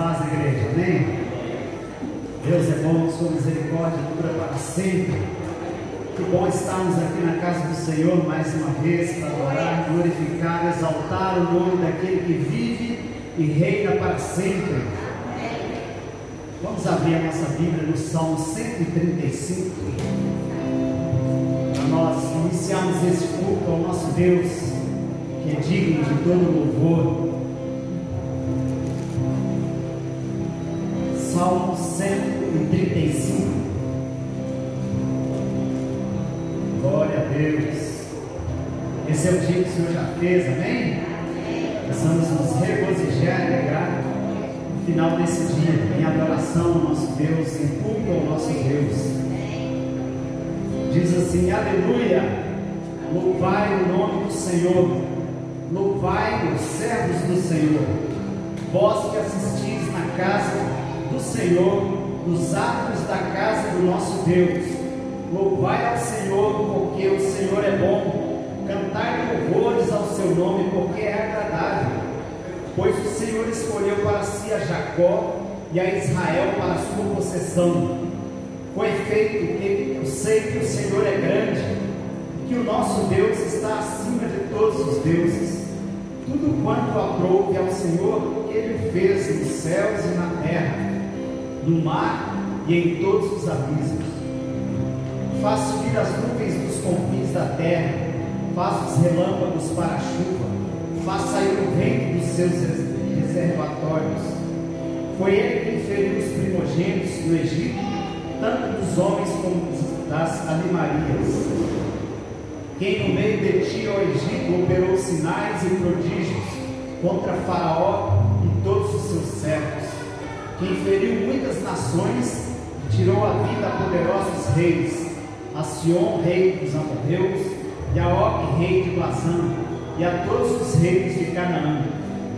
paz, igreja. Amém? Deus é bom, sua misericórdia dura para sempre. Que bom estarmos aqui na casa do Senhor mais uma vez para adorar, glorificar, exaltar o nome daquele que vive e reina para sempre. Vamos abrir a nossa Bíblia no Salmo 135. Para nós iniciarmos esse culto ao nosso Deus, que é digno de todo louvor. Salmo 135. Glória a Deus. Esse é o dia que o Senhor já fez, amém? Precisamos nos regozijar e alegrar no final desse dia, em adoração ao nosso Deus, em culto ao nosso Deus. Diz assim: Aleluia! Louvai o nome do Senhor, louvai os servos do Senhor, vós que assistis na casa do Senhor, nos atos da casa do nosso Deus. Louvai ao Senhor, porque o Senhor é bom. Cantai louvores ao seu nome, porque é agradável. Pois o Senhor escolheu para si a Jacó e a Israel para sua possessão. Com efeito, que eu sei que o Senhor é grande, que o nosso Deus está acima de todos os deuses. Tudo quanto aprouve ao Senhor, Ele fez nos céus e na terra no mar e em todos os abismos. Faz subir as nuvens dos confins da terra, faz os relâmpagos para a chuva, faz sair o vento dos seus reservatórios. Foi ele que feriu os primogênitos do Egito, tanto dos homens como das animarias. Quem no meio de ti, ó Egito, operou sinais e prodígios contra Faraó e todos os seus servos quem feriu muitas nações e tirou a vida a poderosos reis, a Sion, rei dos amorreus, e a Og, rei de Bazã, e a todos os reis de Canaã,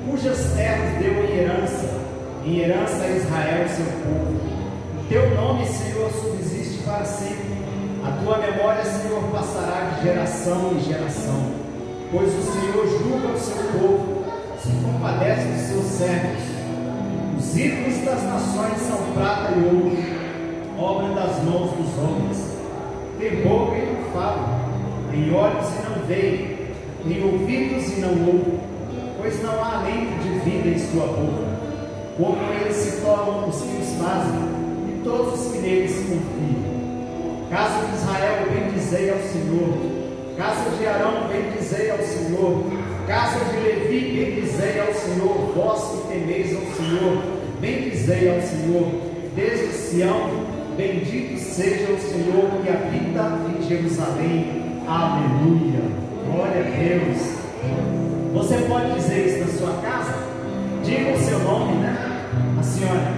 cujas terras deu em herança, em herança a Israel, seu povo. O teu nome, Senhor, subsiste para sempre. A tua memória, Senhor, passará de geração em geração. Pois o Senhor julga o seu povo, se compadece dos seus servos os ídolos das nações são prata e ouro, obra das mãos dos homens. Tem boca e não fala, tem olhos e não veem, tem ouvidos e não ouvem, pois não há alento de vida em sua boca. Como eles se tornam os que os fazem, e todos os que neles confiam. Casa de Israel, bendizei ao Senhor. Casa de Arão, bendizei ao Senhor. Casa de Levi, bendizei ao Senhor, vós que temeis ao Senhor, bendizei ao Senhor, desde Sião, bendito seja o Senhor que habita em Jerusalém. Aleluia. Glória a Deus. Você pode dizer isso na sua casa? Diga o seu nome, né? A senhora,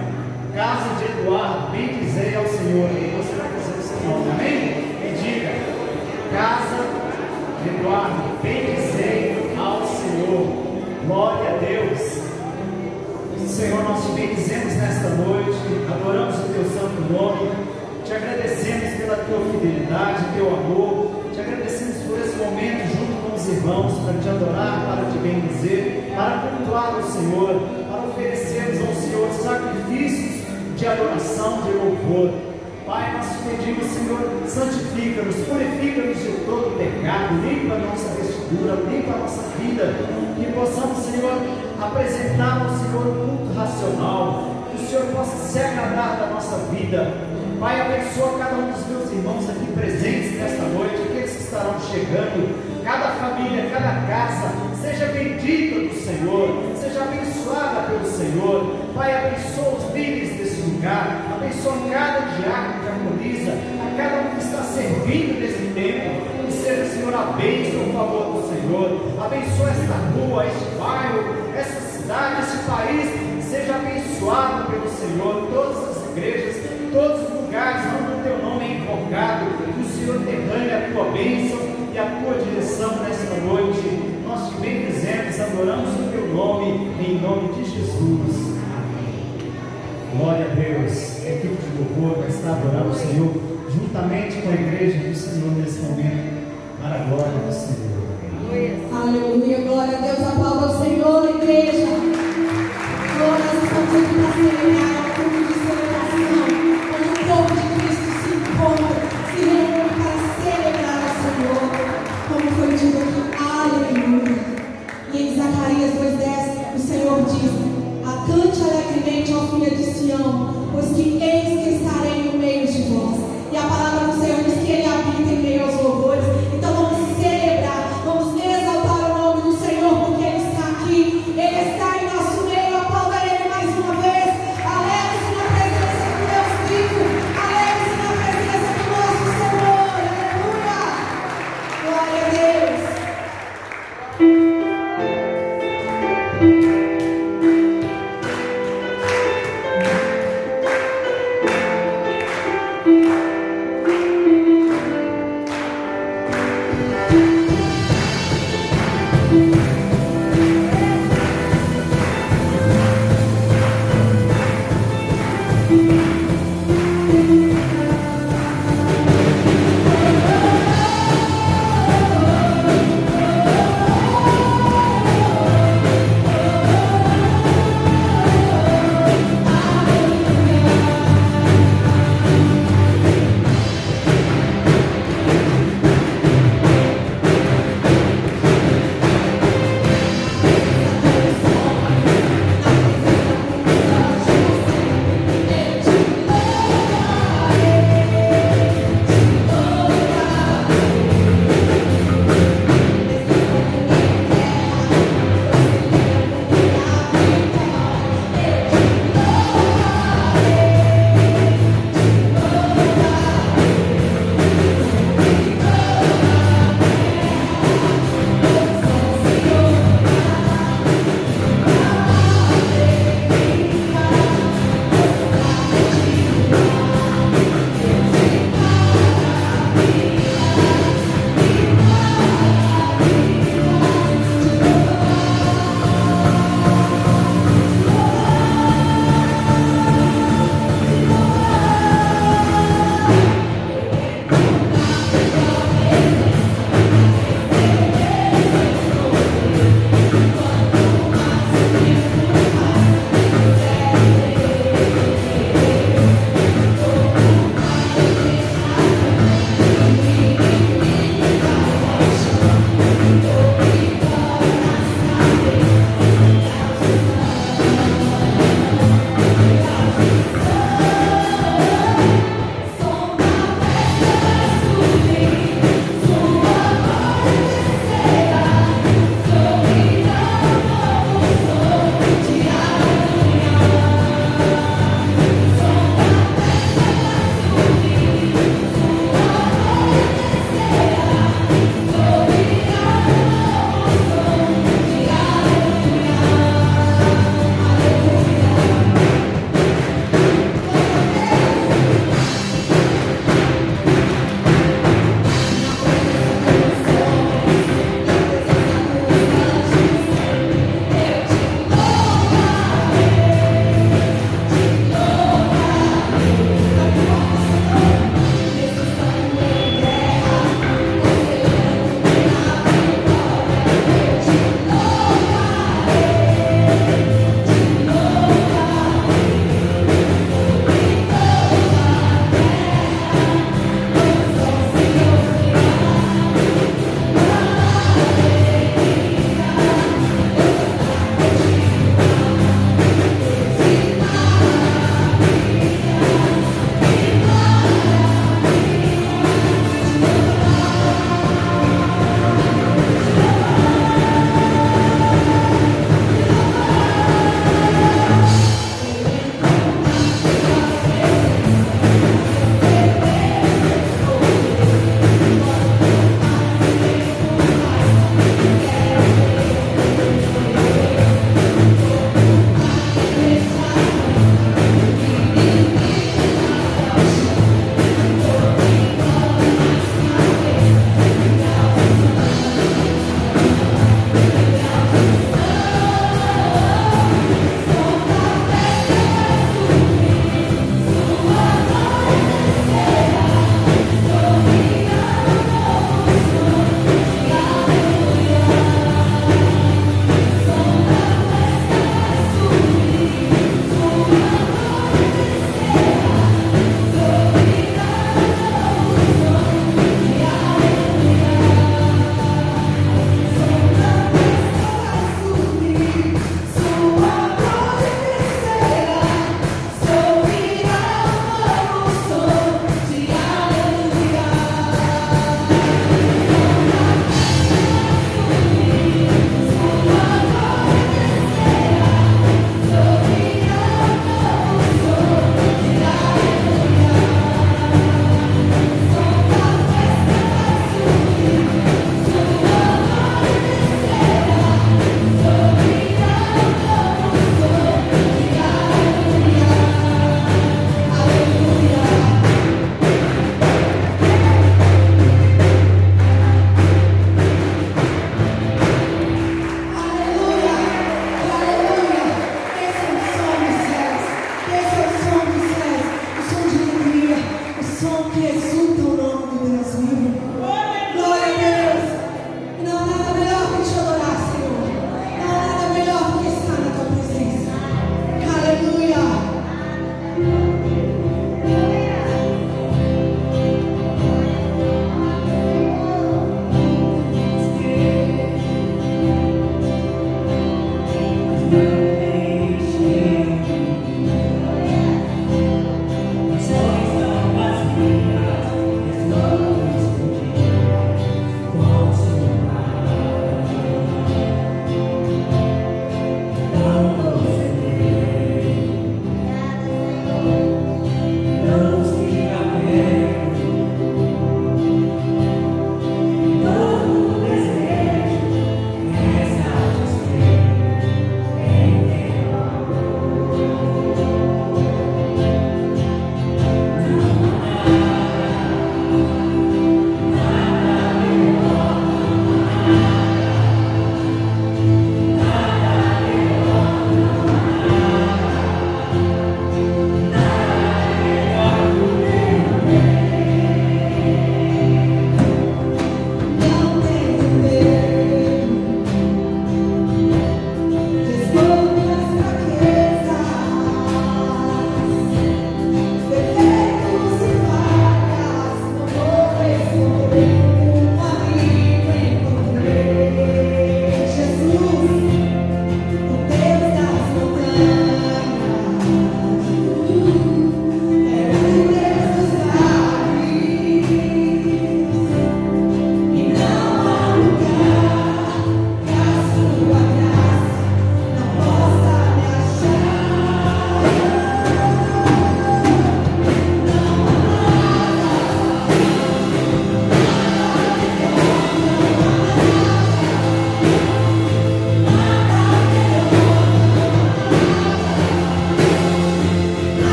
casa de Eduardo, bendizei ao Senhor. E você vai dizer o seu nome, amém? E diga, casa de Eduardo, bendizei Senhor. Glória a Deus. Senhor, nós te bendizemos nesta noite, adoramos o teu santo nome, te agradecemos pela tua fidelidade, teu amor, te agradecemos por esse momento junto com os irmãos para te adorar, para te bendizer, para cultuar o Senhor, para oferecermos ao Senhor sacrifícios de adoração, de louvor. Pai, nós te pedimos, Senhor, santifica-nos, purifica-nos de todo pecado, limpa a nossa vestidura, limpa a nossa vida, que possamos, Senhor, apresentar ao Senhor um culto racional, que o Senhor possa se agradar da nossa vida. Pai, abençoa cada um dos meus irmãos aqui presentes nesta noite, aqueles que estarão chegando, cada família, cada casa, seja bendita do Senhor, seja abençoada pelo Senhor. Pai, abençoa os líderes desse lugar, abençoa cada diácono que harmoniza, a cada um que está servindo nesse tempo, que seja, Senhor, a bênção, o favor do Senhor, abençoa esta rua, este bairro, essa cidade, esse país, seja abençoado pelo Senhor, todas as igrejas, todos os lugares onde o teu nome é invocado, que o Senhor derrame a tua bênção e a tua direção nesta noite. Nós te bendizemos, adoramos o teu nome, em nome de Jesus. Glória a Deus. A equipe de louvor vai estar adorando o Senhor juntamente com a igreja do Senhor nesse momento, para a glória do Senhor. Aleluia, glória a Deus, aplauda o Senhor, igreja.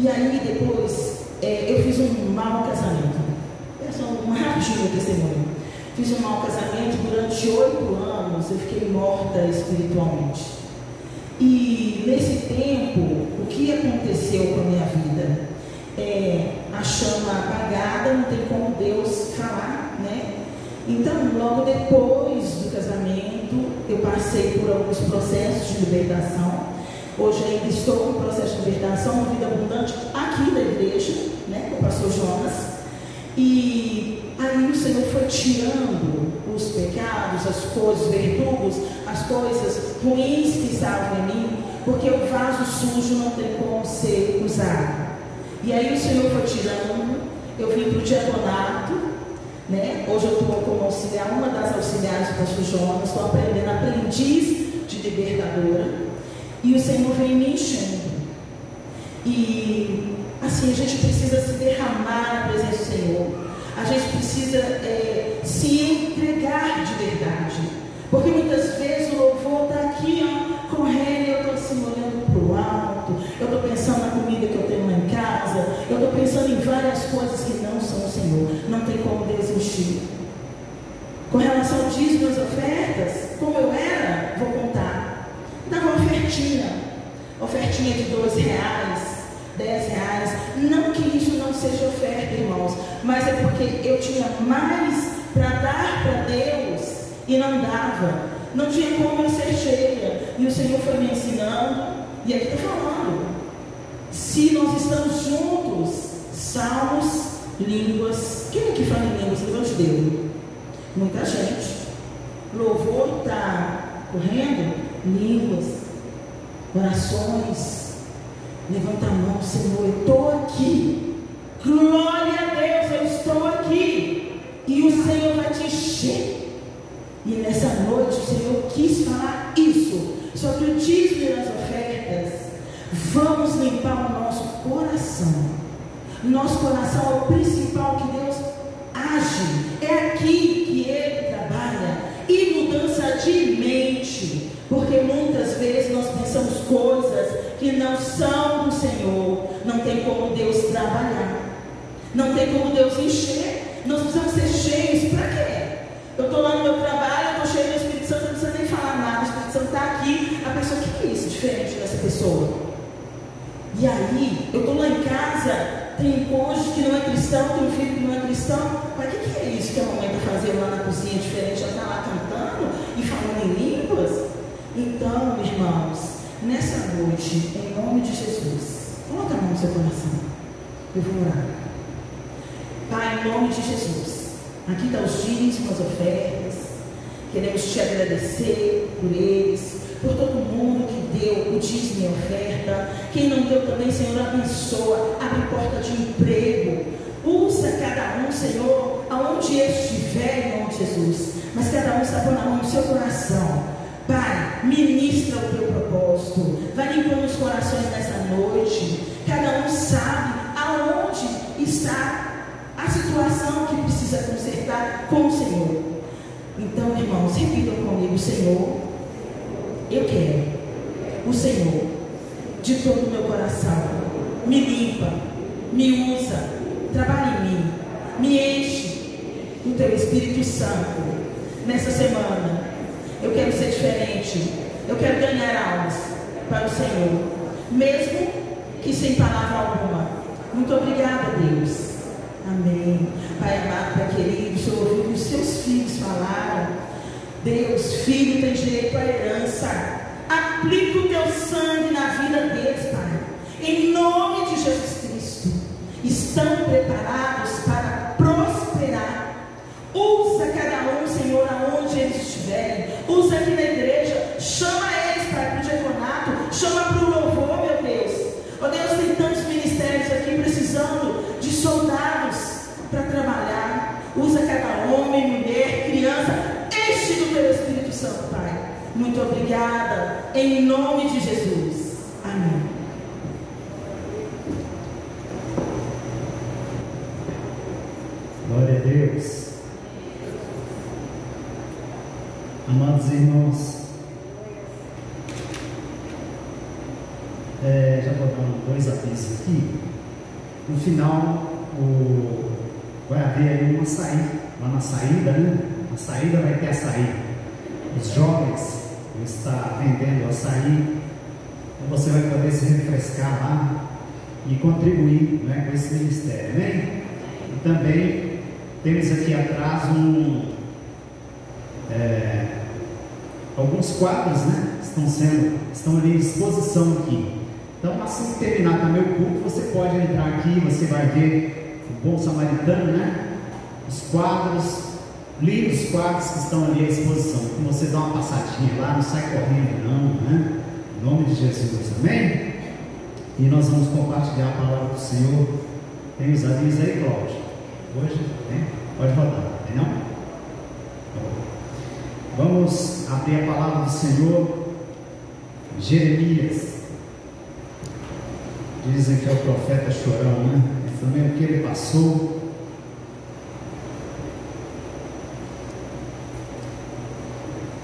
E aí depois é, eu fiz um mau casamento. É só um rapidinho testemunho. Fiz um mau casamento durante oito anos, eu fiquei morta espiritualmente. E nesse tempo, o que aconteceu com a minha vida? É, a chama apagada, não tem como Deus falar, né? Então, logo depois do casamento, eu passei por alguns processos de libertação. Hoje ainda estou no processo de libertação, uma vida abundante aqui da igreja, né, com o pastor Jonas. E aí o Senhor foi tirando os pecados, as coisas, os verdugos, as coisas ruins que estavam em mim, porque o vaso sujo não tem como ser usado. E aí o Senhor foi tirando, eu vim para o diaconato, né? Hoje eu estou como auxiliar, uma das auxiliares do pastor Jonas, estou aprendendo aprendiz de libertadora. E o Senhor vem me enchendo. E assim, a gente precisa se derramar na presença do Senhor. A gente precisa é, se entregar de verdade. Porque muitas vezes o louvor está aqui, ó, correndo, eu estou assim olhando para o alto, eu estou pensando na comida que eu tenho lá em casa, eu estou pensando em várias coisas que não são o Senhor. Não tem como encher. Com relação ao dízimo as ofertas, como eu era, ofertinha de dois reais, dez reais. Não que isso não seja oferta, irmãos, mas é porque eu tinha mais para dar para Deus e não dava. Não tinha como eu ser cheia. E o Senhor foi me ensinando, e aqui está falando. Se nós estamos juntos, salmos, línguas. Quem é que fala em línguas? Levante o dedo. Muita gente. Louvor está correndo, línguas, orações. Levanta a mão, Senhor, eu estou aqui. Glória a Deus, eu estou aqui. E o Senhor vai te encher. E nessa noite o Senhor quis falar isso sobre o dízimo e as ofertas. Vamos limpar o nosso coração. Nosso coração é o principal que Deus age. É aqui que Ele trabalha. E mudança de mente. Porque muitas vezes nós pensamos coisas que não são do Senhor. Não tem como Deus trabalhar. Não tem como Deus encher. Nós precisamos ser cheios. Para quê? Eu estou lá no meu trabalho, eu estou cheio do Espírito Santo, não precisa nem falar nada. O Espírito Santo está aqui. A pessoa, o que é isso diferente dessa pessoa? E aí, eu estou lá em casa, tem um cônjuge que não é cristão, tem um filho que não é cristão. Mas o que, que é isso que a mamãe está fazendo lá na cozinha diferente? Ela está lá cantando e falando em línguas? Então, irmãos, nessa noite, em nome de Jesus, coloca a mão no seu coração. Eu vou orar. Pai, em nome de Jesus, aqui estão os dízimos, as ofertas. Queremos te agradecer por eles, por todo mundo que deu o dízimo e oferta. Quem não deu também, Senhor, abençoa, abre porta de emprego. Usa cada um, Senhor, aonde estiver, em nome de Jesus. Mas cada um está pondo a mão no seu coração. Pai, ministra o teu propósito. Vai limpando os corações nessa noite. Cada um sabe aonde está a situação que precisa consertar com o Senhor. Então, irmãos, repitam comigo, Senhor, eu quero o Senhor de todo o meu coração. Me limpa, me usa, trabalha em mim, me enche do teu Espírito Santo nessa semana. Eu quero ser diferente, eu quero ganhar almas para o Senhor, mesmo que sem palavra alguma. Muito obrigada, Deus. Amém. Pai amado, Pai querido, Senhor ouviu os seus filhos falaram. Deus, filho tem direito à herança. Aplica o teu sangue na vida deles, Pai. Em nome de Jesus Cristo. Estão preparados para prosperar. Usa cada um, Senhor, aonde eles estiverem. Usa aqui na igreja. Chama eles, para o diaconato. Chama para o louvor, meu Deus. Ó oh, Deus, tem tantos ministérios aqui precisando de soldados para trabalhar. Usa cada homem, mulher, criança. Enche do teu Espírito Santo, Pai. Muito obrigada. Em nome de Jesus. Amém. Glória a Deus. Amados irmãos, é, já vou dar dois avisos aqui. No final, o, vai haver aí uma saída, lá na saída, né? Na saída vai ter açaí. Os jovens vão estar vendendo açaí. Então você vai poder se refrescar lá e contribuir né, com esse ministério, né? E também temos aqui atrás um, é, alguns quadros, né? Estão sendo, estão ali em exposição aqui. Então, assim que terminar também o culto, você pode entrar aqui, você vai ver o bom samaritano, né? Os quadros, lindos quadros que estão ali à exposição. Então, você dá uma passadinha lá, não sai correndo, não, né? Em nome de Jesus, amém? E nós vamos compartilhar a palavra do Senhor. Tem os avisos aí, Cláudio? Hoje? Tem? Pode rodar, tem não? Vamos abrir a palavra do Senhor, Jeremias. Dizem que é o profeta chorão, né? Também o que ele passou.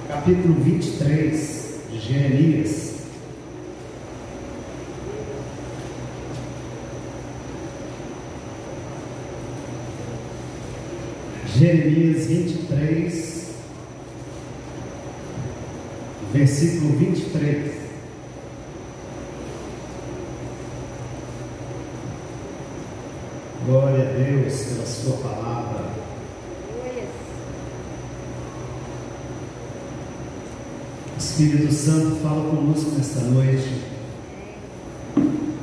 Capítulo 23 de Jeremias. Jeremias 23, versículo 23. Glória a Deus pela Sua palavra. Espírito Santo, fala conosco nesta noite.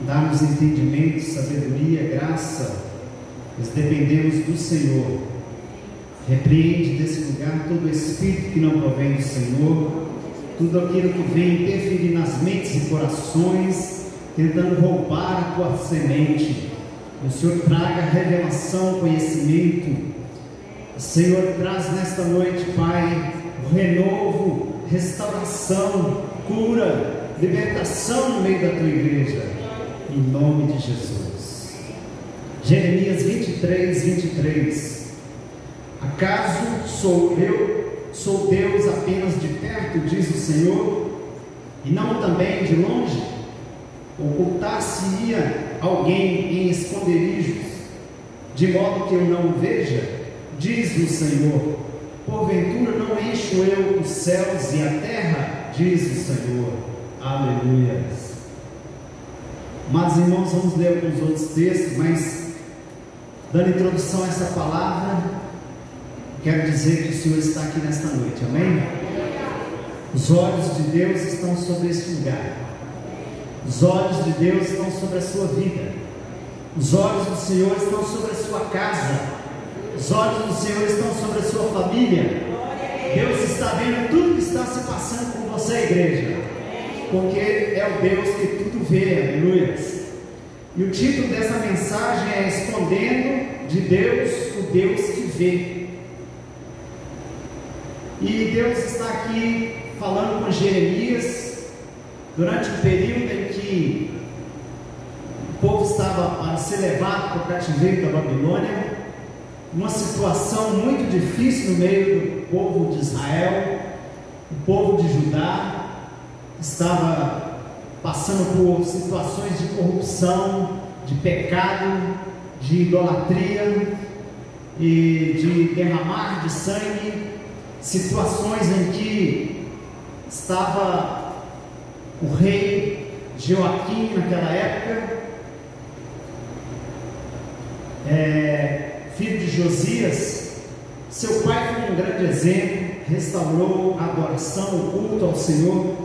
Dá-nos entendimento, sabedoria, graça. Nós dependemos do Senhor. Repreende desse lugar todo espírito que não provém do Senhor, tudo aquilo que vem interferir nas mentes e corações, tentando roubar a tua semente o Senhor traga revelação, conhecimento. O Senhor traz nesta noite, Pai, renovo, restauração, cura, libertação no meio da tua igreja. Em nome de Jesus. Jeremias 23, 23. Acaso sou eu, sou Deus apenas de perto, diz o Senhor, e não também de longe? Ocultar-se-ia alguém em esconderijos, de modo que eu não veja, diz o Senhor. Porventura não encho eu os céus e a terra, diz o Senhor. Aleluia. Mas irmãos, vamos ler alguns outros textos, mas dando introdução a essa palavra, quero dizer que o Senhor está aqui nesta noite, amém? Os olhos de Deus estão sobre este lugar. Os olhos de Deus estão sobre a sua vida. Os olhos do Senhor estão sobre a sua casa. Os olhos do Senhor estão sobre a sua família. Deus está vendo tudo que está se passando com você, igreja. Porque é o Deus que tudo vê, aleluia. E o título dessa mensagem é Escondendo de Deus o Deus que vê. E Deus está aqui falando com Jeremias durante o período em que o povo estava para ser levado para o cativeiro da Babilônia, uma situação muito difícil no meio do povo de Israel, o povo de Judá estava passando por situações de corrupção, de pecado, de idolatria e de derramar de sangue, situações em que estava o rei Joaquim naquela época, é, filho de Josias, seu pai foi um grande exemplo, restaurou a adoração, o culto ao Senhor,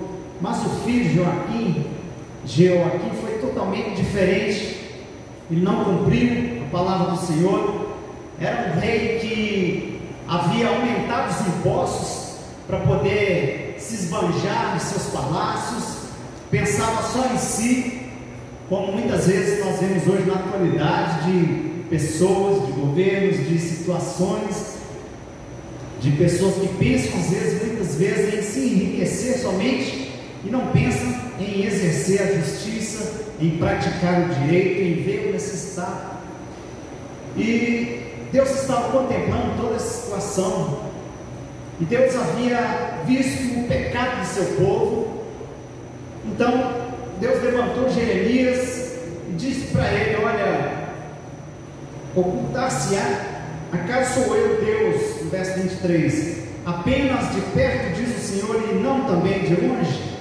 mas o filho Joaquim, Joaquim foi totalmente diferente, ele não cumpriu a palavra do Senhor, era um rei que havia aumentado os impostos para poder se esbanjar nos seus palácios, pensava só em si, como muitas vezes nós vemos hoje na atualidade de pessoas, de governos, de situações, de pessoas que pensam às vezes, muitas vezes, em se enriquecer somente e não pensam em exercer a justiça, em praticar o direito, em ver o necessitado. E Deus estava contemplando toda essa situação. E Deus havia visto o pecado do seu povo. Então, Deus levantou Jeremias e disse para ele: Olha, ocultar-se-á, acaso sou eu Deus, no verso 23, apenas de perto, diz o Senhor, e não também de longe?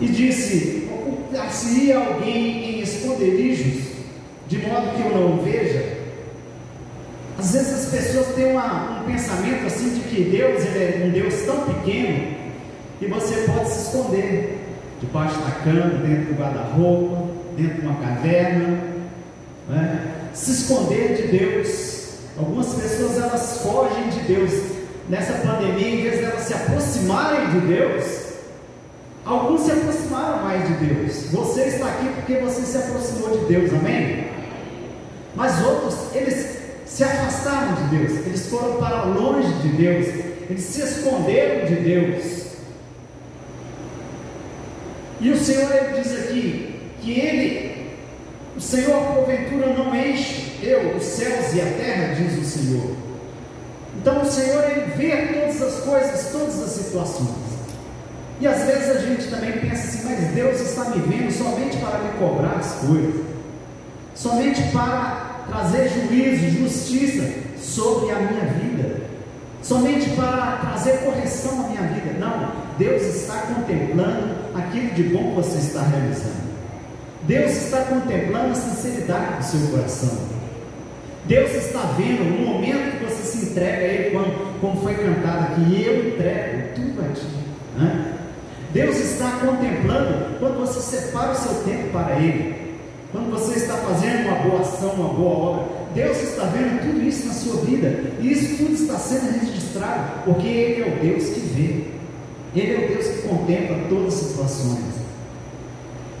E disse: Ocultar-se-ia alguém em esconderijos, de modo que eu não o veja? Às vezes as pessoas têm uma, um pensamento assim de que Deus ele é um Deus tão pequeno que você pode se esconder debaixo da cama, dentro do guarda-roupa, dentro de uma caverna, né? se esconder de Deus. Algumas pessoas elas fogem de Deus. Nessa pandemia, em vez de elas se aproximarem de Deus, alguns se aproximaram mais de Deus. Você está aqui porque você se aproximou de Deus, amém? Mas outros, eles se afastaram de Deus, eles foram para longe de Deus, eles se esconderam de Deus. E o Senhor ele diz aqui que ele, o Senhor porventura não enche eu, os céus e a terra, diz o Senhor. Então o Senhor ele vê todas as coisas, todas as situações. E às vezes a gente também pensa assim, mas Deus está me vendo somente para me cobrar as coisas, somente para trazer juízo, justiça sobre a minha vida, somente para trazer correção à minha vida. Não, Deus está contemplando aquilo de bom que você está realizando. Deus está contemplando a sinceridade do seu coração. Deus está vendo no momento que você se entrega a Ele, como, como foi cantado aqui, eu entrego tudo a Ti. Né? Deus está contemplando quando você separa o seu tempo para Ele, quando você está fazendo uma boa ação, uma boa obra. Deus está vendo tudo isso na sua vida, e isso tudo está sendo registrado, porque Ele é o Deus que vê, Ele é o Deus que contempla todas as situações.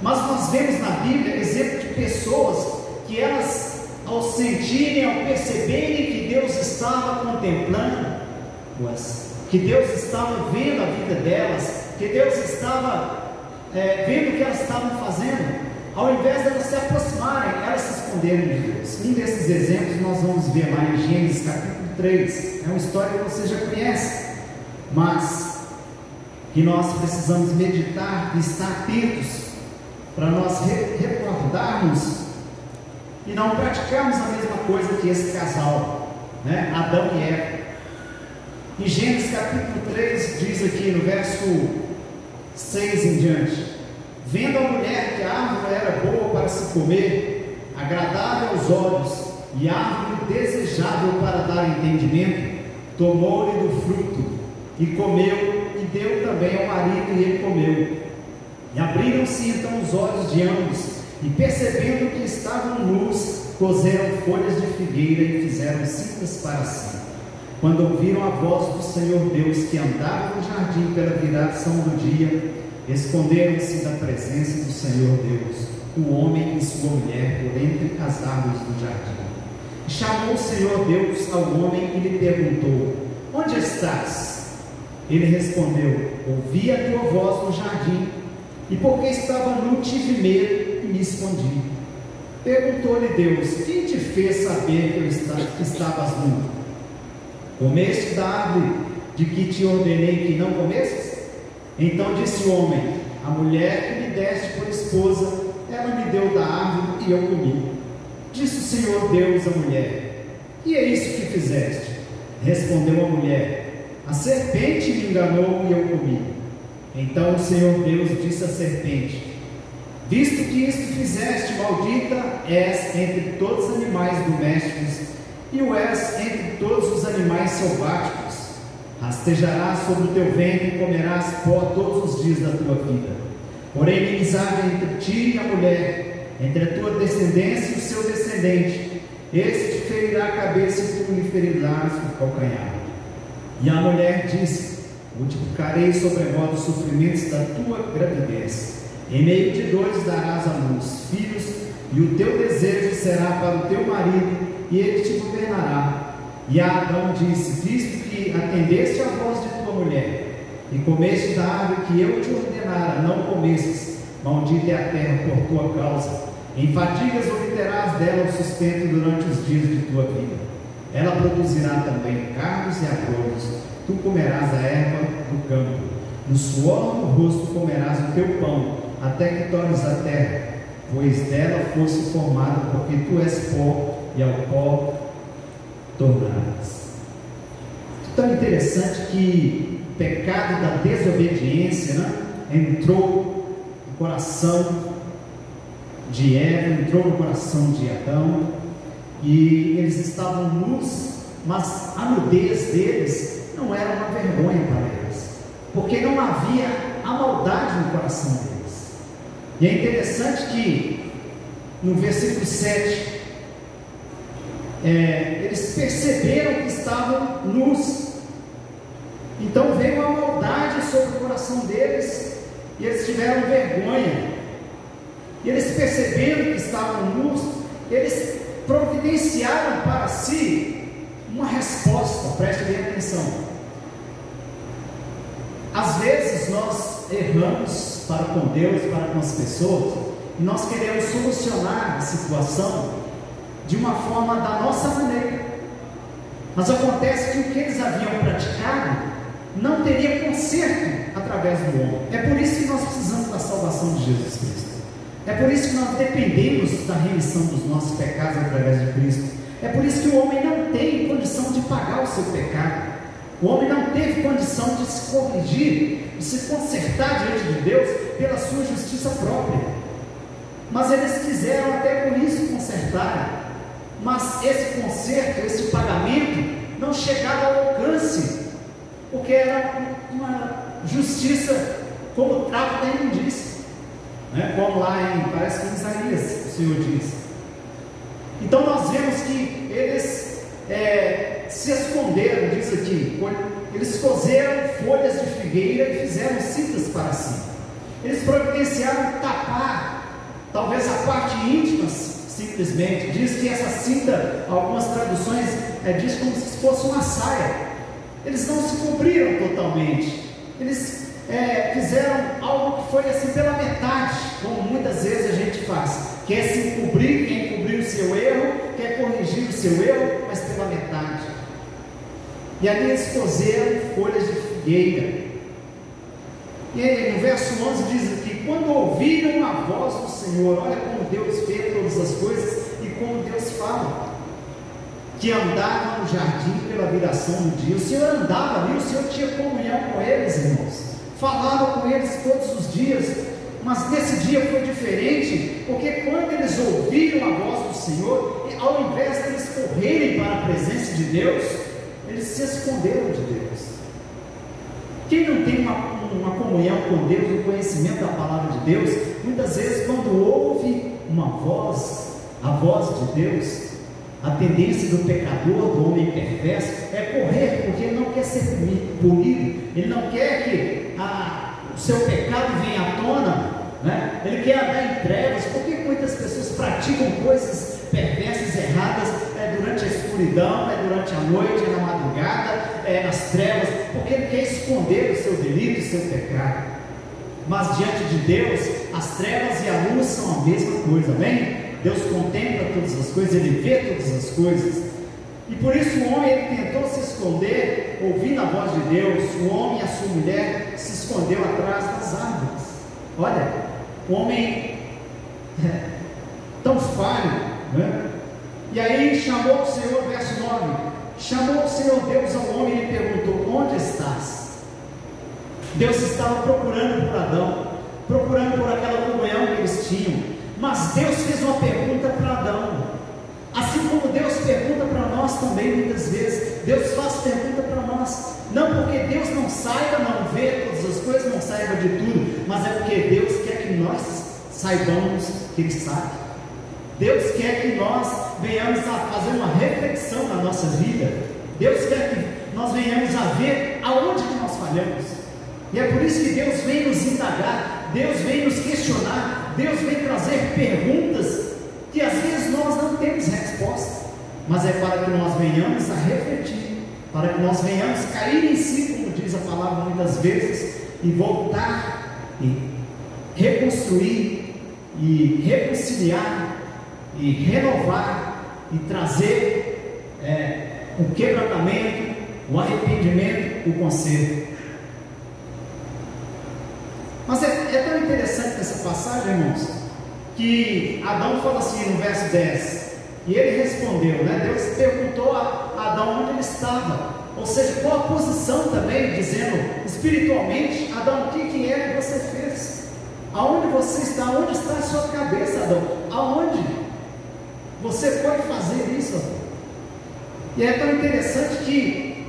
Mas nós vemos na Bíblia exemplo de pessoas que elas, ao sentirem, ao perceberem que Deus estava contemplando, que Deus estava vendo a vida delas, que Deus estava é, vendo o que elas estavam fazendo, ao invés de elas se aproximarem, elas se esconderam de Deus. Um desses exemplos nós vamos ver lá em Gênesis capítulo 3. É uma história que você já conhece, mas que nós precisamos meditar e estar atentos para nós re recordarmos e não praticarmos a mesma coisa que esse casal, né? Adão e Eva. Em Gênesis capítulo 3 diz aqui no verso 6 em diante. Vendo a mulher que a árvore era boa para se comer, agradável aos olhos e árvore desejável para dar entendimento, tomou-lhe do fruto e comeu e deu também ao marido e ele comeu. E abriram-se então os olhos de ambos e percebendo que estavam nus, cozeram folhas de figueira e fizeram cintas para si. Quando ouviram a voz do Senhor Deus que andava no jardim pela viração do dia, esconderam-se da presença do Senhor Deus, o homem e sua mulher, por entre as árvores do jardim. chamou o Senhor Deus ao homem e lhe perguntou: Onde estás? Ele respondeu: Ouvi a tua voz no jardim, e porque estava nu tive medo e me escondi. Perguntou-lhe Deus: Quem te fez saber que, eu estavas nu? Comeste da árvore de que te ordenei que não comesses? Então disse o homem: A mulher que me deste por esposa, ela me deu da árvore e eu comi. Disse o Senhor Deus à mulher: E é isso que fizeste? Respondeu a mulher: A serpente me enganou e eu comi. Então o Senhor Deus disse à serpente: Visto que isto fizeste, maldita és entre todos os animais domésticos e o és entre todos os animais selváticos. Rastejarás sobre o teu ventre e comerás pó todos os dias da tua vida. Porém, inimizade entre ti e a mulher, entre a tua descendência e o seu descendente. Este te ferirá a cabeça e tu lhe ferirás o calcanhar. E a mulher disse: Multiplicarei sobremodo os sofrimentos da tua gravidez em meio de dores darás à luz filhos, e o teu desejo será para o teu marido, e ele te governará. E Adão disse: Visto que atendeste à voz de tua mulher, e comeste da árvore que eu te ordenara, não comestes, maldita é a terra por tua causa. Em fadigas obterás dela o sustento durante os dias de tua vida. Ela produzirá também carnes e abrolhos. Tu comerás a erva do campo. No suor do rosto comerás o teu pão até que tornes a terra, pois dela fosse formado, porque tu és pó, e ao pó tornarás. Tão interessante que o pecado da desobediência né, entrou no coração de Eva, entrou no coração de Adão, e eles estavam nus, mas a nudez deles não era uma vergonha para eles, porque não havia a maldade no coração deles. E é interessante que no versículo 7, é, eles perceberam que estavam nus. Então veio uma maldade sobre o coração deles e eles tiveram vergonha. E eles perceberam que estavam nus, eles providenciaram para si uma resposta, preste bem atenção. Às vezes nós erramos para com Deus, para com as pessoas, e nós queremos solucionar a situação de uma forma da nossa maneira. Mas acontece que o que eles haviam praticado não teria conserto através do homem. É por isso que nós precisamos da salvação de Jesus Cristo. É por isso que nós dependemos da remissão dos nossos pecados através de Cristo. É por isso que o homem não tem condição de pagar o seu pecado. O homem não teve condição de se corrigir, de se consertar diante de Deus pela sua justiça própria. Mas eles quiseram até com isso consertar. Mas esse conserto, esse pagamento, não chegava ao alcance, porque era uma justiça como o trapo da imundícia. Né? Como lá em, parece que em Isaías o Senhor diz. Então nós vemos que eles é, se esconderam, diz aqui, eles cozeram folhas de figueira e fizeram cintas para si. Eles providenciaram tapar, talvez a parte íntima, simplesmente. Diz que essa cinta, algumas traduções, é, diz como se fosse uma saia. Eles não se cobriram totalmente. Eles é, fizeram algo que foi assim pela metade, como muitas vezes a gente faz. Quer se cobrir, quer cobrir o seu erro, quer corrigir o seu erro, mas pela metade. E ali eles cozeram folhas de figueira. E aí, no verso 11 diz Quando ouviram a voz do Senhor, olha como Deus vê todas as coisas e como Deus fala. Que andavam no jardim pela viração do dia. O Senhor andava ali, o Senhor tinha comunhão com eles, irmãos. Falava com eles todos os dias. Mas nesse dia foi diferente, porque quando eles ouviram a voz do Senhor, ao invés de eles correrem para a presença de Deus, eles se esconderam de Deus. Quem não tem uma, uma comunhão com Deus, um conhecimento da palavra de Deus, muitas vezes quando ouve uma voz, a voz de Deus, a tendência do pecador, do homem perverso, é correr, porque ele não quer ser punido, ele não quer que a, o seu pecado venha à tona, né? ele quer andar em trevas, porque muitas pessoas praticam coisas perversas, erradas, é durante a escuridão, é durante a noite, é na madrugada, é nas trevas, porque ele quer esconder o seu delito e o seu pecado. Mas diante de Deus, as trevas e a luz são a mesma coisa, amém? Deus contempla todas as coisas, ele vê todas as coisas. E por isso o homem ele tentou se esconder, ouvindo a voz de Deus. O homem e a sua mulher se escondeu atrás das árvores. Olha, o homem tão falho, né? E aí chamou o Senhor, verso 9: chamou o Senhor Deus ao homem e perguntou: Onde estás? Deus estava procurando por Adão, procurando por aquela comunhão que eles tinham, mas Deus fez uma pergunta para Adão. Assim como Deus pergunta para nós também muitas vezes, Deus faz pergunta para nós. Não porque Deus não saiba, não vê todas as coisas, não saiba de tudo, mas é porque Deus quer que nós saibamos que Ele sabe. Deus quer que nós venhamos a fazer uma reflexão na nossa vida. Deus quer que nós venhamos a ver aonde que nós falhamos. E é por isso que Deus vem nos indagar, Deus vem nos questionar, Deus vem trazer perguntas que às vezes nós não temos resposta, mas é para que nós venhamos a refletir, para que nós venhamos cair em si, como diz a palavra muitas vezes, e voltar e reconstruir e reconciliar e renovar e trazer é, o quebrantamento, o arrependimento, o conserto. Mas é, é tão interessante essa passagem, irmãos, que Adão fala assim no verso 10, e ele respondeu, né? Deus perguntou a Adão onde ele estava, ou seja, qual a posição também, dizendo espiritualmente, Adão, o que, que é que você fez? Aonde você está? Onde está a sua cabeça, Adão? Aonde? Você pode fazer isso? E é tão interessante que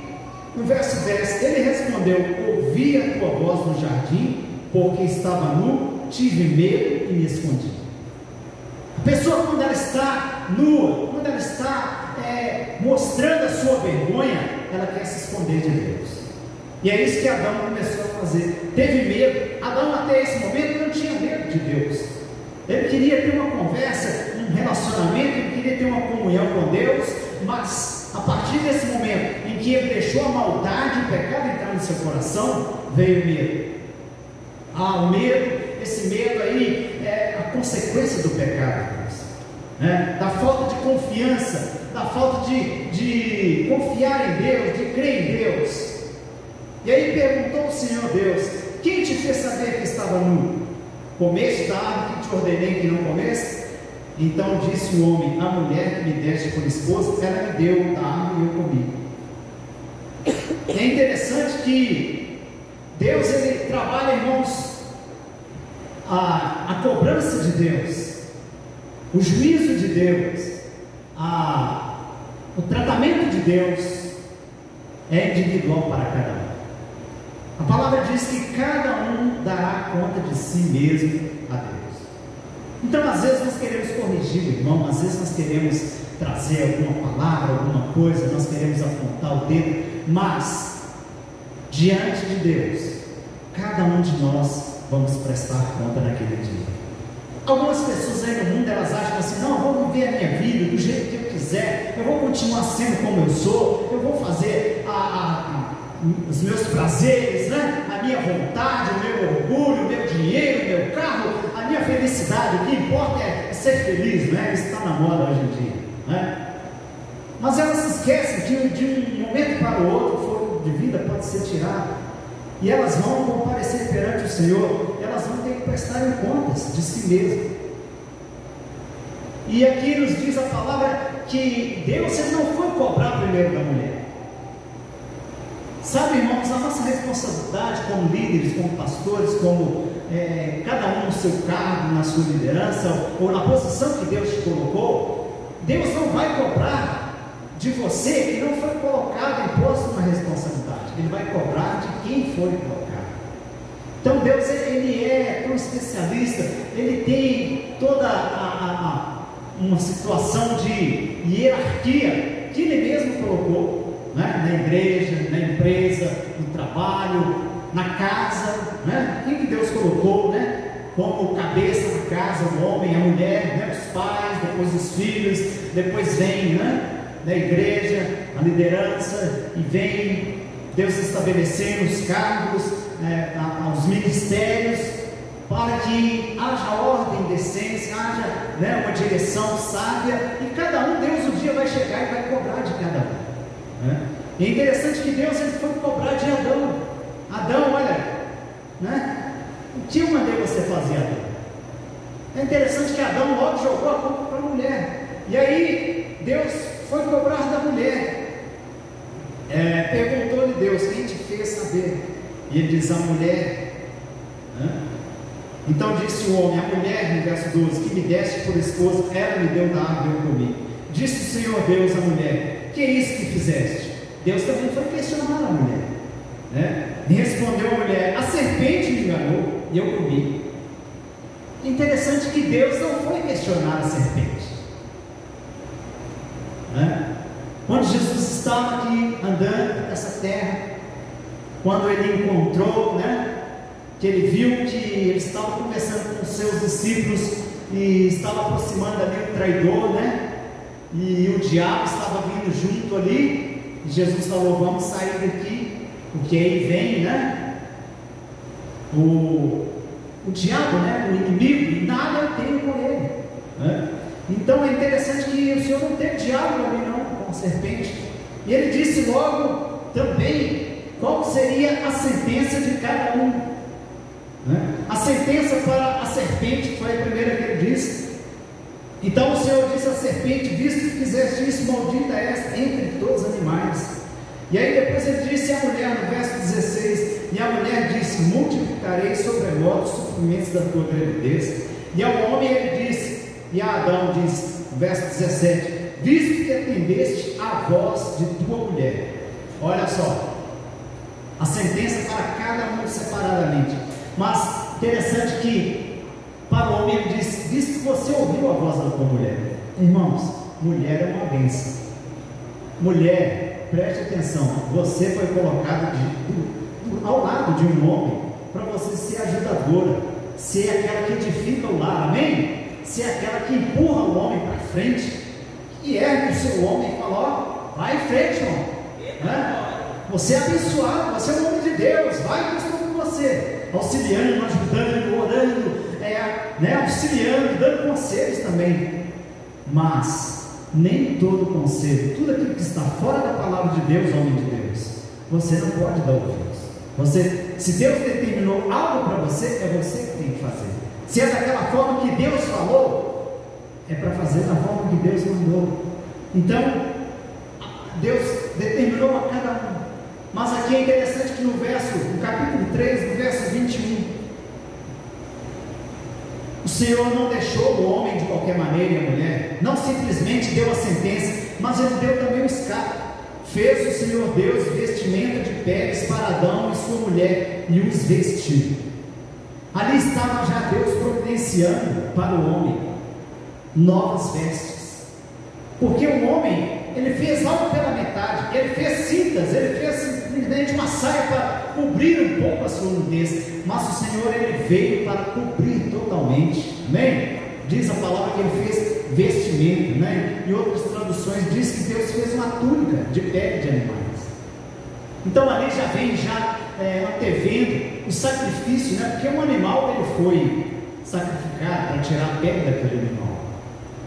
no verso 10 ele respondeu: Ouvi a tua voz no jardim, porque estava nu, tive medo e me escondi. A pessoa, quando ela está nua, quando ela está é, mostrando a sua vergonha, ela quer se esconder de Deus. E é isso que Adão começou a fazer. Teve medo. Adão, até esse momento, não tinha medo de Deus. Ele queria ter uma conversa, um relacionamento, ele queria ter uma comunhão com Deus, mas a partir desse momento em que ele deixou a maldade e o pecado entrar no seu coração, veio o medo. Ah, o medo, esse medo aí é a consequência do pecado, né? da falta de confiança, da falta de, de confiar em Deus, de crer em Deus. E aí perguntou o Senhor Deus: Quem te fez saber que estava nu? Comeste da árvore que te ordenei que não comesse? Então disse o homem: A mulher que me deste por esposa, ela me deu da árvore e eu comi. É interessante que Deus ele trabalha, irmãos, a, a cobrança de Deus, o juízo de Deus, a, o tratamento de Deus é individual para cada um. A palavra diz que cada um dará conta de si mesmo a Deus. Então, às vezes, nós queremos corrigir o irmão, às vezes, nós queremos trazer alguma palavra, alguma coisa, nós queremos apontar o dedo, mas, diante de Deus, cada um de nós vamos prestar conta naquele dia. Algumas pessoas aí no mundo elas acham assim: não, eu vou viver a minha vida do jeito que eu quiser, eu vou continuar sendo como eu sou, eu vou fazer a, a, a, os meus prazeres, né? a minha vontade, o meu orgulho, o meu dinheiro, o meu carro, felicidade. O que importa é, é ser feliz, né? Isso está na moda hoje em dia. Né? Mas elas se esquecem que de um momento para o outro, o fogo de vida pode ser tirado. E elas vão comparecer perante o Senhor, elas vão ter que prestar contas de si mesmas. E aqui nos diz a palavra que Deus não foi cobrar primeiro da mulher. Sabe, irmãos, a nossa responsabilidade como líderes, como pastores, como é, cada um no seu cargo, na sua liderança, ou na posição que Deus te colocou, Deus não vai cobrar de você que não foi colocado e posto uma responsabilidade. Ele vai cobrar de quem foi colocado. Então Deus ele é tão especialista, ele tem toda a, a, a, uma situação de hierarquia que ele mesmo colocou né? na igreja, trabalho, na casa, né? Quem que Deus colocou, né? Como cabeça da casa, o homem, a mulher, né? os pais, depois os filhos, depois vem, né? Na igreja, a liderança, e vem Deus estabelecendo os cargos, é, os ministérios, para que haja ordem, decência, haja né, uma direção sábia, e cada um, Deus um dia vai chegar e vai cobrar de cada um. Né? E é interessante que Deus foi cobrar de Adão. Adão, olha, Né? O que eu mandei você fazer, Adão? É interessante que Adão logo jogou a culpa para a mulher. E aí Deus foi cobrar da mulher. É, Perguntou-lhe Deus, quem te fez saber? E ele diz, a mulher. Então disse o homem, a mulher, no verso 12, que me deste por esposa, ela me deu da árvore eu comi. Disse o Senhor Deus à mulher, que é isso que fizeste? Deus também foi questionar a mulher. Né? E respondeu a mulher, a serpente me enganou e eu comi. Interessante que Deus não foi questionar a serpente. Né? Quando Jesus estava aqui andando nessa terra, quando ele encontrou, né, que ele viu que ele estava conversando com seus discípulos e estava aproximando ali o traidor, né? E o diabo estava vindo junto ali. E Jesus falou: Vamos sair daqui, porque aí vem, né? O, o diabo, né? O inimigo, e nada eu tenho com ele. Né? Então é interessante que o Senhor não teve diálogo ali, não, com a serpente. E ele disse logo também qual seria a sentença de cada um. Né? A sentença para a serpente foi a primeira que ele disse. Então o Senhor disse à serpente: Visto que fizeste isso, maldita és entre todos os animais. E aí depois ele disse à mulher, no verso 16: E a mulher disse: Multiplicarei sobremodo os sofrimentos da tua gravidez. E ao homem ele disse: E a Adão disse, verso 17: Visto que atendeste a voz de tua mulher. Olha só, a sentença para cada um separadamente. Mas interessante que para o homem ele disse: Visto que você ouviu a voz da tua mulher. Irmãos, mulher é uma bênção. Mulher, preste atenção, você foi colocado de, ao lado de um homem para você ser ajudadora, ser aquela que edifica o lar, amém? Ser aquela que empurra o homem para frente, e ergue o seu homem e fala: Ó, vai em frente, irmão. Né? Você é abençoado, você é um homem de Deus, vai que estou com você, auxiliando, ajudando, orando, né, auxiliando, dando conselhos também. Mas nem todo conselho, tudo aquilo que está fora da palavra de Deus, homem de Deus, você não pode dar ouvidos. Você, se Deus determinou algo para você, é você que tem que fazer. Se é daquela forma que Deus falou, é para fazer da forma que Deus mandou. Então, Deus determinou a cada um. Mas aqui é interessante que no verso, no capítulo 3, no verso 21, o Senhor não deixou o homem de qualquer maneira e a mulher, não simplesmente deu a sentença, mas ele deu também o escape. Fez o Senhor Deus vestimenta de peles para Adão e sua mulher e os vestiu. Ali estava já Deus providenciando para o homem novas vestes. Porque o homem, ele fez algo pela metade, ele fez cintas, ele fez simplesmente uma saia para cobrir um pouco a sua nudez, mas o Senhor ele veio para cobrir totalmente, amém? Diz a palavra que ele fez vestimento, né? Em outras traduções diz que Deus fez uma túnica de pele de animais. Então ali já vem já é, antevendo o sacrifício, né? Porque um animal ele foi sacrificado para tirar a pele daquele animal.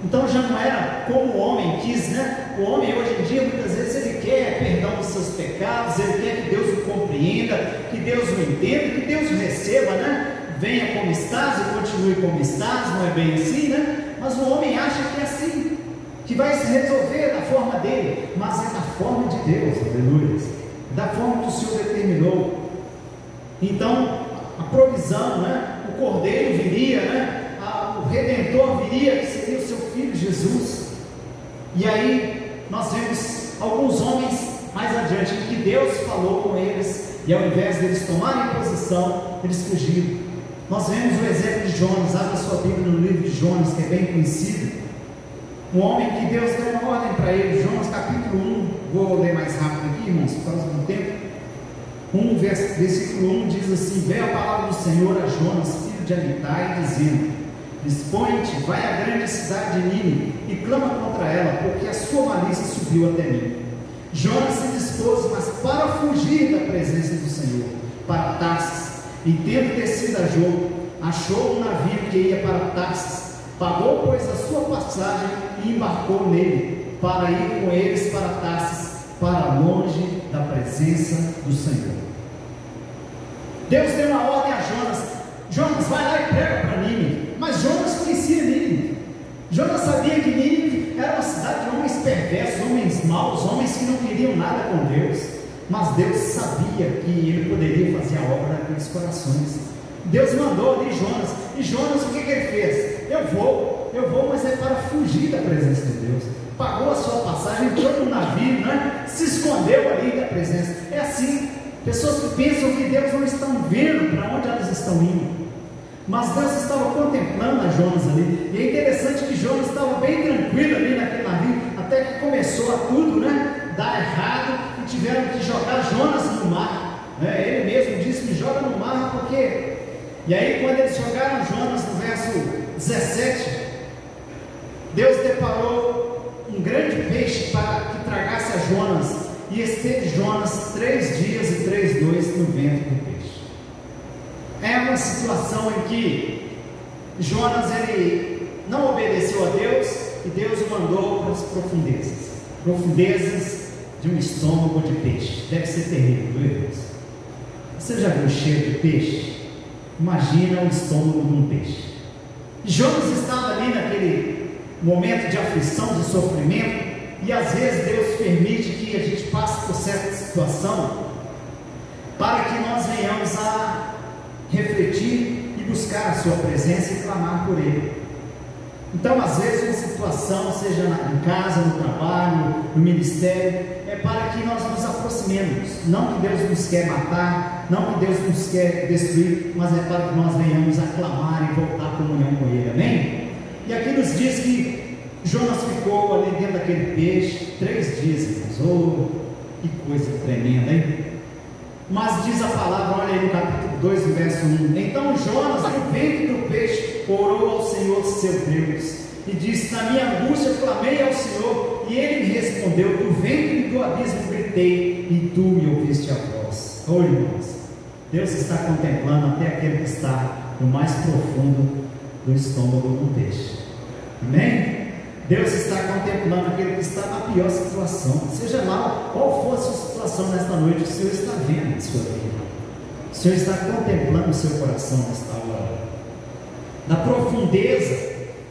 Então já não era como o homem quis, né? O homem hoje em dia muitas vezes ele quer perdão dos seus pecados, ele quer que Deus o compreenda, que Deus o entenda, que Deus o receba, né? Venha como estás e continue como estás, não é bem assim, né? Mas o homem acha que é assim, que vai se resolver da forma dele, mas é da forma de Deus, aleluia, da forma que o Senhor determinou. Então, a provisão, né? O cordeiro viria, né? o redentor viria, que seria o seu filho Jesus. E aí nós vemos alguns homens mais adiante que Deus falou com eles, e ao invés deles tomarem posição, eles fugiram. Nós vemos o exemplo de Jonas, abre sua Bíblia no livro de Jonas, que é bem conhecido. Um homem que Deus deu uma ordem para ele, Jonas capítulo 1, vou ler mais rápido aqui, irmãos, por causa do tempo. 1, versículo 1 diz assim: Veio a palavra do Senhor a Jonas, filho de Amitai, dizendo: Dispõe-te, vai à grande cidade de Nínive e clama contra ela, porque a sua malícia subiu até mim. Jonas se dispôs, mas para fugir da presença do Senhor, para Tarsis, e tendo descido a jogo, achou um navio que ia para Tarsis, pagou, pois, a sua passagem e embarcou nele, para ir com eles para Tarsis, para longe da presença do Senhor. Deus deu uma ordem a Jonas: Jonas, vai lá e prega para Nínive. Mas Jonas conhecia Nínive. Jonas sabia que Nínive era uma cidade de homens perversos, homens maus, homens que não queriam nada com Deus. Mas Deus sabia que ele poderia fazer a obra naqueles corações. Deus mandou ali Jonas. E Jonas, o que, que ele fez? Eu vou, eu vou, mas é para fugir da presença de Deus. Pagou a sua passagem, entrou no navio, né? se escondeu ali da presença. É assim. Pessoas que pensam que Deus não estão vendo para onde elas estão indo. Mas Deus estava contemplando a Jonas ali. E é interessante que Jonas estava bem tranquilo ali naquele navio, até que começou a tudo, né? Dar errado e tiveram que jogar Jonas no mar. Né? Ele mesmo disse: Me joga no mar porque e aí, quando eles jogaram Jonas no verso 17, Deus deparou um grande peixe para que tragasse a Jonas, e esteve Jonas três dias e três noites no ventre do peixe. É uma situação em que Jonas ele não obedeceu a Deus e Deus o mandou para as profundezas profundezas de um estômago de peixe. Deve ser terrível, viu, Deus? Você já viu cheiro de peixe? Imagina o estômago de um peixe. Jonas estava ali naquele momento de aflição, de sofrimento, e às vezes Deus permite que a gente passe por certa situação para que nós venhamos a refletir e buscar a sua presença e clamar por Ele. Então, às vezes, uma situação, seja em casa, no trabalho, no ministério, é para que nós nos aproximemos. Não que Deus nos quer matar, não que Deus nos quer destruir, mas é para que nós venhamos a clamar e voltar à comunhão com Ele. Amém? E aqui nos diz que Jonas ficou ali dentro daquele peixe três dias, irmãos. Oh, que coisa tremenda, hein? Mas diz a palavra, olha aí no capítulo 2, verso 1. Então Jonas, no ventre do peixe, orou ao Senhor seu Deus e disse: Na minha angústia clamei ao Senhor, e ele me respondeu: Do ventre do abismo gritei, e tu me ouviste a voz. Oh, irmãos, Deus está contemplando até aquele que está no mais profundo do estômago do peixe. Amém? Deus está contemplando aquele que está na pior situação. Seja lá qual for a sua situação nesta noite, o Senhor está vendo a sua vida. O Senhor está contemplando o seu coração nesta hora. Na profundeza,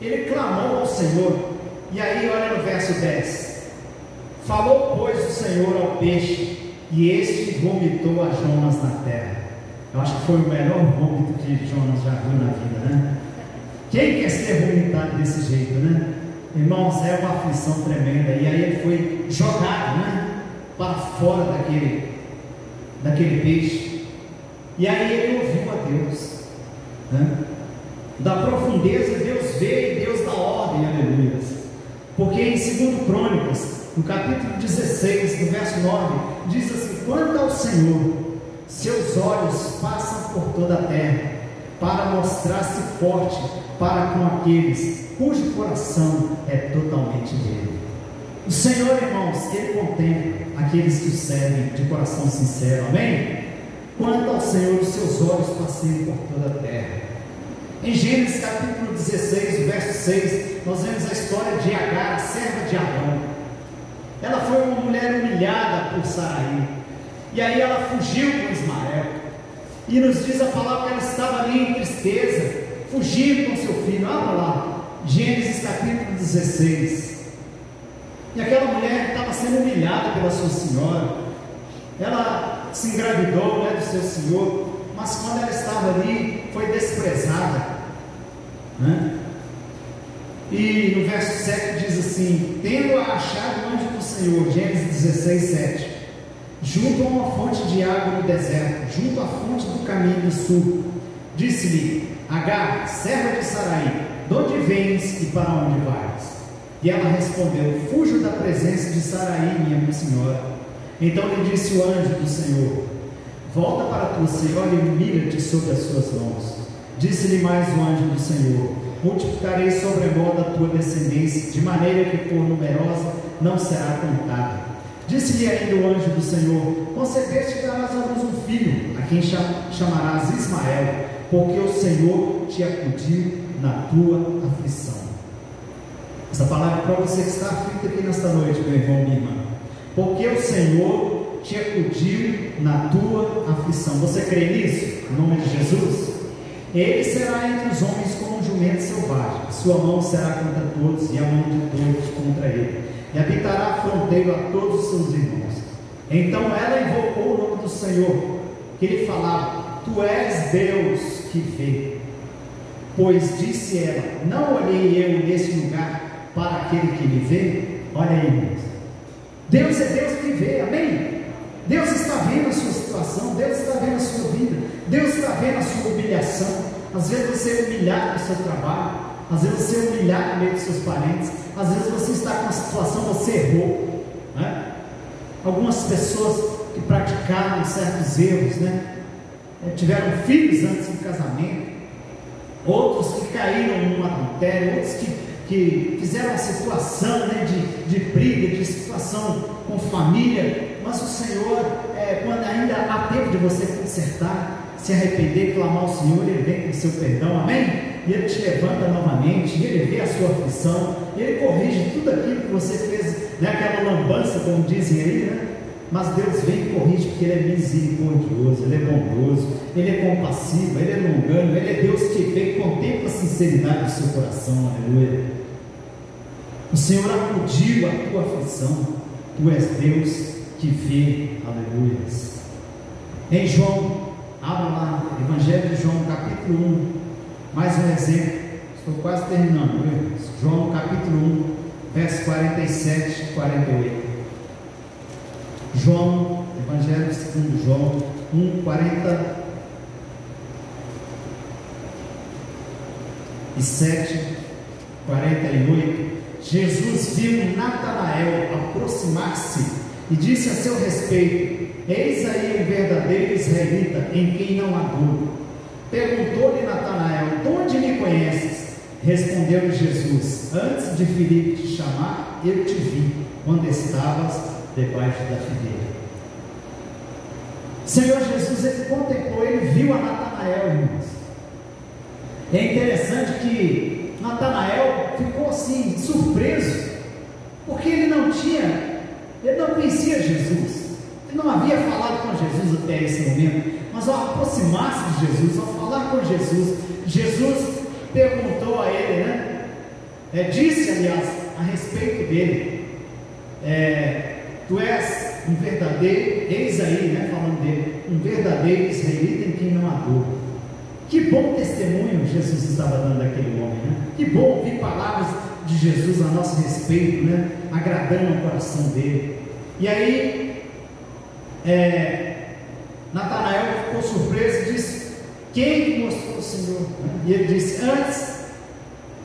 ele clamou ao Senhor. E aí, olha no verso 10: Falou, pois, o Senhor ao peixe, e este vomitou a Jonas na terra. Eu acho que foi o melhor vômito que Jonas já viu na vida, né? Quem quer ser vomitado desse jeito, né? Irmãos, é uma aflição tremenda. E aí ele foi jogado né, para fora daquele, daquele peixe. E aí ele ouviu a Deus. Né? Da profundeza, Deus vê e Deus dá ordem, aleluia. Porque em 2 Crônicas, no capítulo 16, no verso 9, diz assim: Quanto ao Senhor, seus olhos passam por toda a terra, para mostrar-se forte para com aqueles cujo coração é totalmente dele. O Senhor, irmãos, Ele contempla aqueles que o servem de coração sincero, amém? Quanto ao Senhor, os seus olhos passeiam por toda a terra. Em Gênesis capítulo 16, verso 6, nós vemos a história de Agar, a serva de Abrão. Ela foi uma mulher humilhada por Sarai. E aí ela fugiu com Ismael. E nos diz a palavra que ela estava ali em tristeza, fugindo com seu filho. Abra lá, Gênesis capítulo 16. E aquela mulher estava sendo humilhada pela sua senhora. Ela se engravidou né, do seu senhor, mas quando ela estava ali, foi desprezada. Né? E no verso 7 diz assim: Tendo achado o anjo do Senhor, Gênesis 16, 7, junto a uma fonte de água no deserto, junto à fonte do caminho do sul, disse-lhe: Agar, serva de Sarai, de onde vens e para onde vais? E ela respondeu: Fujo da presença de Saraí, minha senhora. Então lhe disse o anjo do Senhor: Volta para a tua senhora e mira-te sobre as suas mãos. Disse-lhe mais o anjo do Senhor: Multiplicarei sobremodo a tua descendência, de maneira que por numerosa não será contada. Disse-lhe ainda o anjo do Senhor: Concebeste e darás a luz um filho, a quem chamarás Ismael, porque o Senhor te acudiu na tua aflição. Essa palavra para você que está aflito aqui nesta noite, meu irmão, minha irmã. Porque o Senhor te acudiu na tua aflição. Você crê nisso? Em nome de Jesus? Ele será entre os homens como um jumento selvagem. Sua mão será contra todos e a mão de todos contra ele. E habitará a fronteira a todos os seus irmãos. Então ela invocou o nome do Senhor, que ele falava: Tu és Deus que vê. Pois disse ela: Não olhei eu nesse lugar para aquele que me vê? Olha aí. Deus é Deus que vê, amém? Deus está vendo a sua situação, Deus está vendo a sua vida, Deus está vendo a sua humilhação. Às vezes você é humilhado no seu trabalho, às vezes você é humilhado no meio dos seus parentes, às vezes você está com uma situação, você errou. Né? Algumas pessoas que praticaram certos erros, né? É, tiveram filhos antes do casamento, outros que caíram no adultério, outros que, que fizeram uma situação né, de, de briga, de situação com família, mas o Senhor, é, quando ainda há tempo de você consertar, se arrepender, clamar ao Senhor, Ele vem com seu perdão, amém? E Ele te levanta novamente, Ele vê a sua aflição, e Ele corrige tudo aquilo que você fez, né, aquela lambança, como dizem aí, né? Mas Deus vem e corrige porque Ele é misericordioso, Ele é bondoso, Ele é compassivo, Ele é longano, Ele é Deus que vem e contempla a sinceridade do seu coração, aleluia. O Senhor acudiu a tua aflição, Tu és Deus que vê, aleluia. Em João, abra lá, Evangelho de João, capítulo 1, mais um exemplo, estou quase terminando, viu? João capítulo 1, verso 47 e 48. João, Evangelho segundo João 1, 40 e 7, 48. Jesus viu Natanael aproximar-se e disse a seu respeito: Eis aí um verdadeiro israelita em quem não há dúvida. Perguntou-lhe Natanael: De onde me conheces? Respondeu-lhe Jesus: Antes de Filipe te chamar, eu te vi, quando estavas debaixo da figueira. Senhor Jesus, ele contemplou, ele viu a Natanael, irmãos. É interessante que Natanael ficou assim, surpreso, porque ele não tinha, ele não conhecia Jesus, não havia falado com Jesus até esse momento, mas ao aproximar-se de Jesus, ao falar com Jesus, Jesus perguntou a ele, né? É, disse, aliás, a respeito dele, é, Tu és um verdadeiro, eis aí, né, falando dele, um verdadeiro israelita em quem não há dúvida. Que bom testemunho Jesus estava dando àquele homem, né? Que bom ouvir palavras de Jesus a nosso respeito, né? Agradando o coração dele. E aí, é, Natanael ficou surpreso e disse: Quem mostrou o Senhor? E ele disse: Antes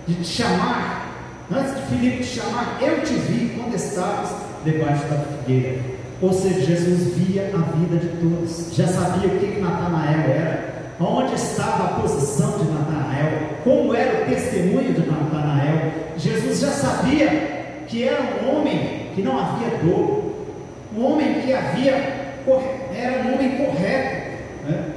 de te chamar, antes de Filipe te chamar, eu te vi quando estavas debaixo da figueira. Ou seja, Jesus via a vida de todos, já sabia o que, que Natanael era, onde estava a posição de Natanael, como era o testemunho de Natanael. Jesus já sabia que era um homem que não havia dor, um homem que havia, era um homem correto. Né?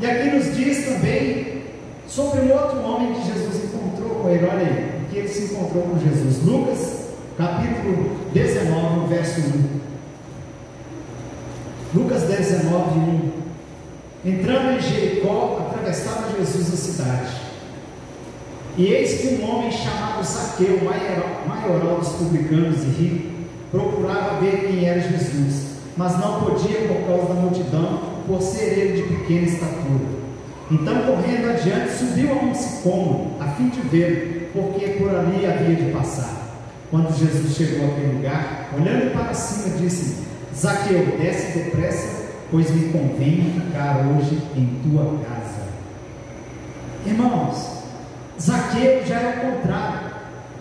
E aqui nos diz também sobre um outro homem que Jesus encontrou com ele, olha aí, que ele se encontrou com Jesus. Lucas capítulo 19, verso 1. Lucas 19, 1. Entrando em Jericó, atravessava Jesus a cidade. E eis que um homem chamado Saqueu, maioral dos publicanos e rico, procurava ver quem era Jesus, mas não podia por causa da multidão, por ser ele de pequena estatura. Então, correndo adiante, subiu a um sicômoro, a fim de vê-lo, porque por ali havia de passar. Quando Jesus chegou àquele lugar, olhando para cima, disse: Zaqueu, desce depressa, pois me convém ficar hoje em tua casa. Irmãos, Zaqueu já é o contrário.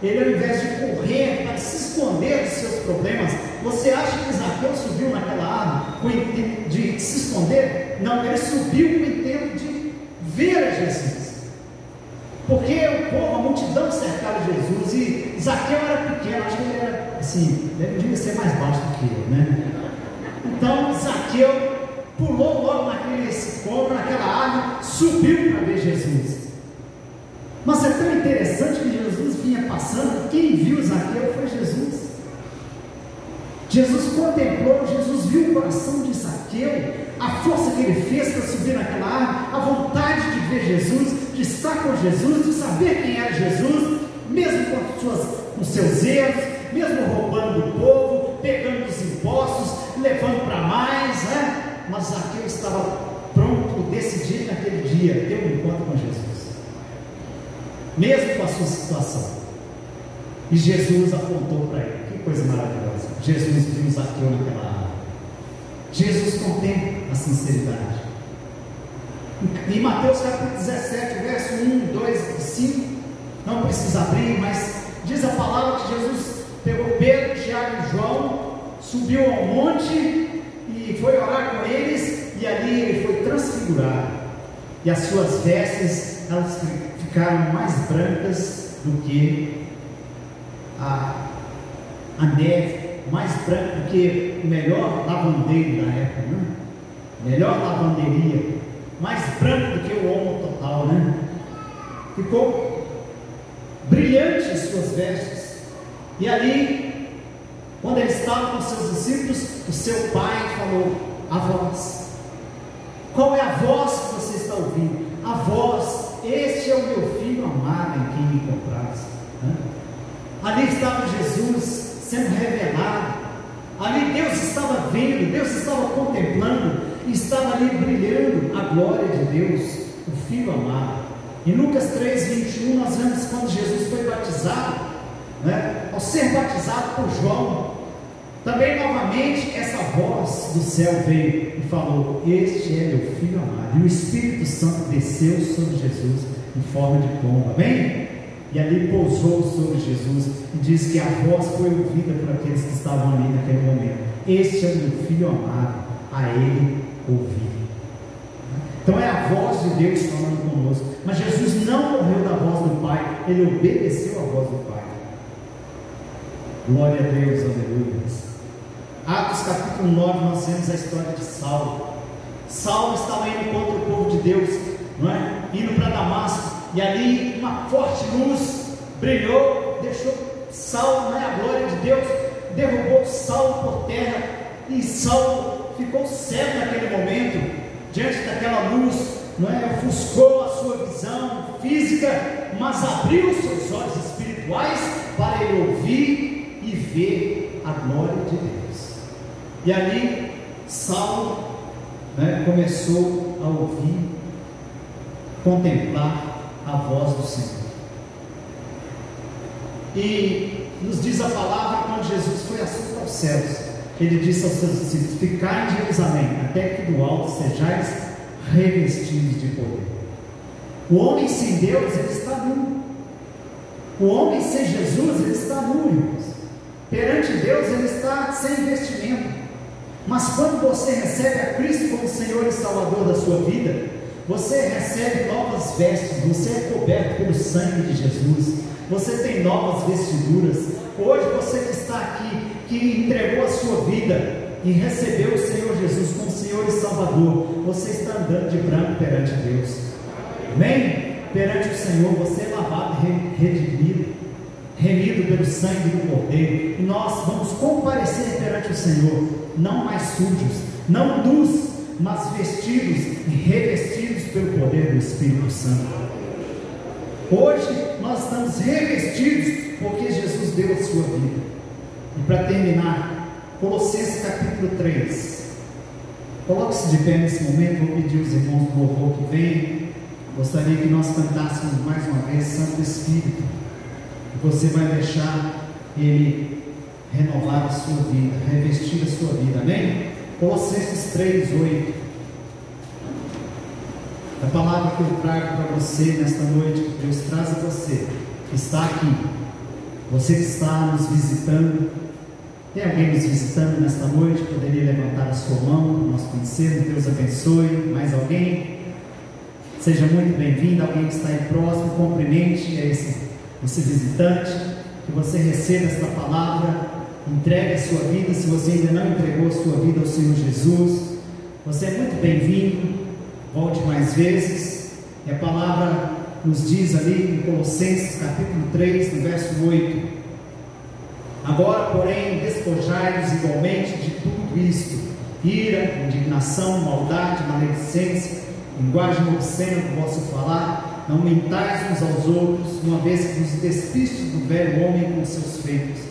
Ele, ao invés de correr para se esconder dos seus problemas, você acha que Zaqueu subiu naquela árvore com o intento de se esconder? Não, ele subiu com o intento de ver Jesus. Porque o povo, a multidão cercava Jesus e Zaqueu era pequeno, acho que ele era assim, devia ser mais baixo do que eu, né? Então Zaqueu pulou logo naquele sicômoro, naquela árvore, subiu para ver Jesus. Mas é tão interessante que Jesus vinha passando, quem viu Zaqueu foi Jesus. Jesus contemplou, Jesus viu o coração de Zaqueu, a força que ele fez para subir naquela árvore, a vontade de ver Jesus, de estar com Jesus, de saber quem era Jesus, mesmo com, suas, com seus erros, mesmo roubando do povo, pegando os impostos, levando para mais, né? Mas Zaqueu estava pronto, decidido naquele dia, ter um encontro com Jesus, mesmo com a sua situação. E Jesus apontou para ele coisa maravilhosa. Jesus Zaqueu naquela área. Jesus contém a sinceridade. Em Mateus capítulo 17, verso 1, 2 e 5, não precisa abrir, mas diz a palavra que Jesus pegou Pedro, Tiago e João, subiu ao monte e foi orar com eles, e ali ele foi transfigurado. E as suas vestes elas ficaram mais brancas do que a a neve mais branca do que o melhor lavandeiro da época, né? Melhor lavanderia, mais branco do que o homo total, né? Ficou brilhante as suas vestes. E ali, quando ele estava com seus discípulos, o seu pai falou: A voz. Qual é a voz que você está ouvindo? A voz, este é o meu filho amado em quem me compraz. Né? Ali estava Jesus sendo revelado. Ali Deus estava vendo, Deus estava contemplando, estava ali brilhando a glória de Deus, o Filho amado. Em Lucas 3, 21, nós vemos quando Jesus foi batizado, né? ao ser batizado por João, também novamente essa voz do céu veio e falou: Este é meu filho amado. E o Espírito Santo desceu sobre Jesus em forma de pomba. Amém? E ali pousou sobre Jesus e diz que a voz foi ouvida por aqueles que estavam ali naquele momento. Este é o meu filho amado, a ele ouvi. Então é a voz de Deus falando conosco. Mas Jesus não morreu da voz do Pai, ele obedeceu à voz do Pai. Glória a Deus, aleluia. Atos capítulo 9, nós vemos a história de Saulo. Saulo estava indo contra o povo de Deus, não é? Indo para Damasco e ali uma forte luz brilhou, deixou Saulo, né, a glória de Deus, derrubou Saulo por terra, e Saulo ficou cego naquele momento, diante daquela luz, não é? ofuscou a sua visão física, mas abriu seus olhos espirituais para ele ouvir e ver a glória de Deus. E ali Saulo né, começou a ouvir, contemplar a voz do Senhor. E nos diz a palavra quando Jesus foi assunto aos céus, ele disse aos seus discípulos: Ficai em Jerusalém, até que do alto sejais revestidos de poder. O homem sem Deus, ele está nu. O homem sem Jesus, ele está nu, irmãos. Perante Deus, ele está sem vestimento. Mas quando você recebe a Cristo como Senhor e Salvador da sua vida, você recebe novas vestes, você é coberto pelo sangue de Jesus, você tem novas vestiduras. Hoje você que está aqui, que entregou a sua vida e recebeu o Senhor Jesus como Senhor e Salvador, você está andando de branco perante Deus. Amém? Perante o Senhor, você é lavado e redimido, remido pelo sangue do Cordeiro. E nós vamos comparecer perante o Senhor, não mais sujos, não nus, mas vestidos e revestidos pelo poder do Espírito Santo. Hoje nós estamos revestidos porque Jesus deu a sua vida. E para terminar, Colossenses capítulo 3. Coloque-se de pé nesse momento, vou pedir aos irmãos do louvor que vêm. Gostaria que nós cantássemos mais uma vez Santo Espírito. Você vai deixar Ele renovar a sua vida, revestir a sua vida, amém? Colossenses 3, 8. A palavra que eu trago para você nesta noite, que Deus traz a você, está aqui, você que está nos visitando, tem alguém nos visitando nesta noite? Poderia levantar a sua mão, nós conhecemos, Deus abençoe. Mais alguém? Seja muito bem-vindo, alguém que está aí próximo, cumprimente esse, esse visitante, que você receba esta palavra entregue a sua vida. Se você ainda não entregou a sua vida ao Senhor Jesus, você é muito bem-vindo. Volte mais vezes. E a palavra nos diz ali em Colossenses capítulo 3, no verso 8: A Agora, porém, despojai-vos igualmente de tudo isto: ira, indignação, maldade, maledicência, linguagem obscena do vosso falar. Não mentais uns aos outros, uma vez que vos despistes do velho homem com seus feitos,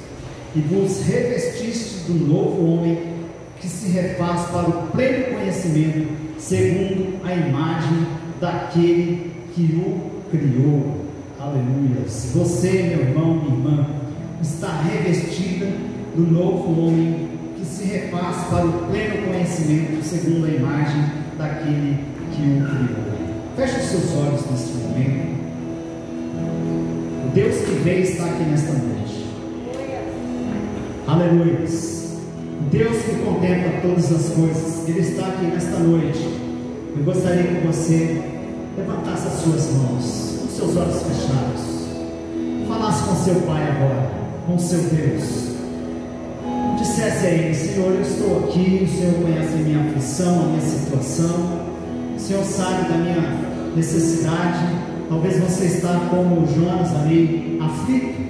e vos revestistes do novo homem, que se refaz para o pleno conhecimento, segundo a imagem daquele que o criou. Aleluia. Você, meu irmão, minha irmã, está revestida do novo homem que se refaz para o pleno conhecimento, segundo a imagem daquele que o criou. Feche os seus olhos neste momento. O Deus que veio está aqui nesta noite. Aleluia. Deus que contempla todas as coisas, Ele está aqui nesta noite. Eu gostaria que você levantasse as suas mãos, com seus olhos fechados. Falasse com seu Pai agora, com seu Deus. Dissesse a Ele, Senhor, eu estou aqui, o Senhor conhece a minha aflição, a minha situação. O Senhor sabe da minha necessidade. Talvez você está como Jonas ali, aflito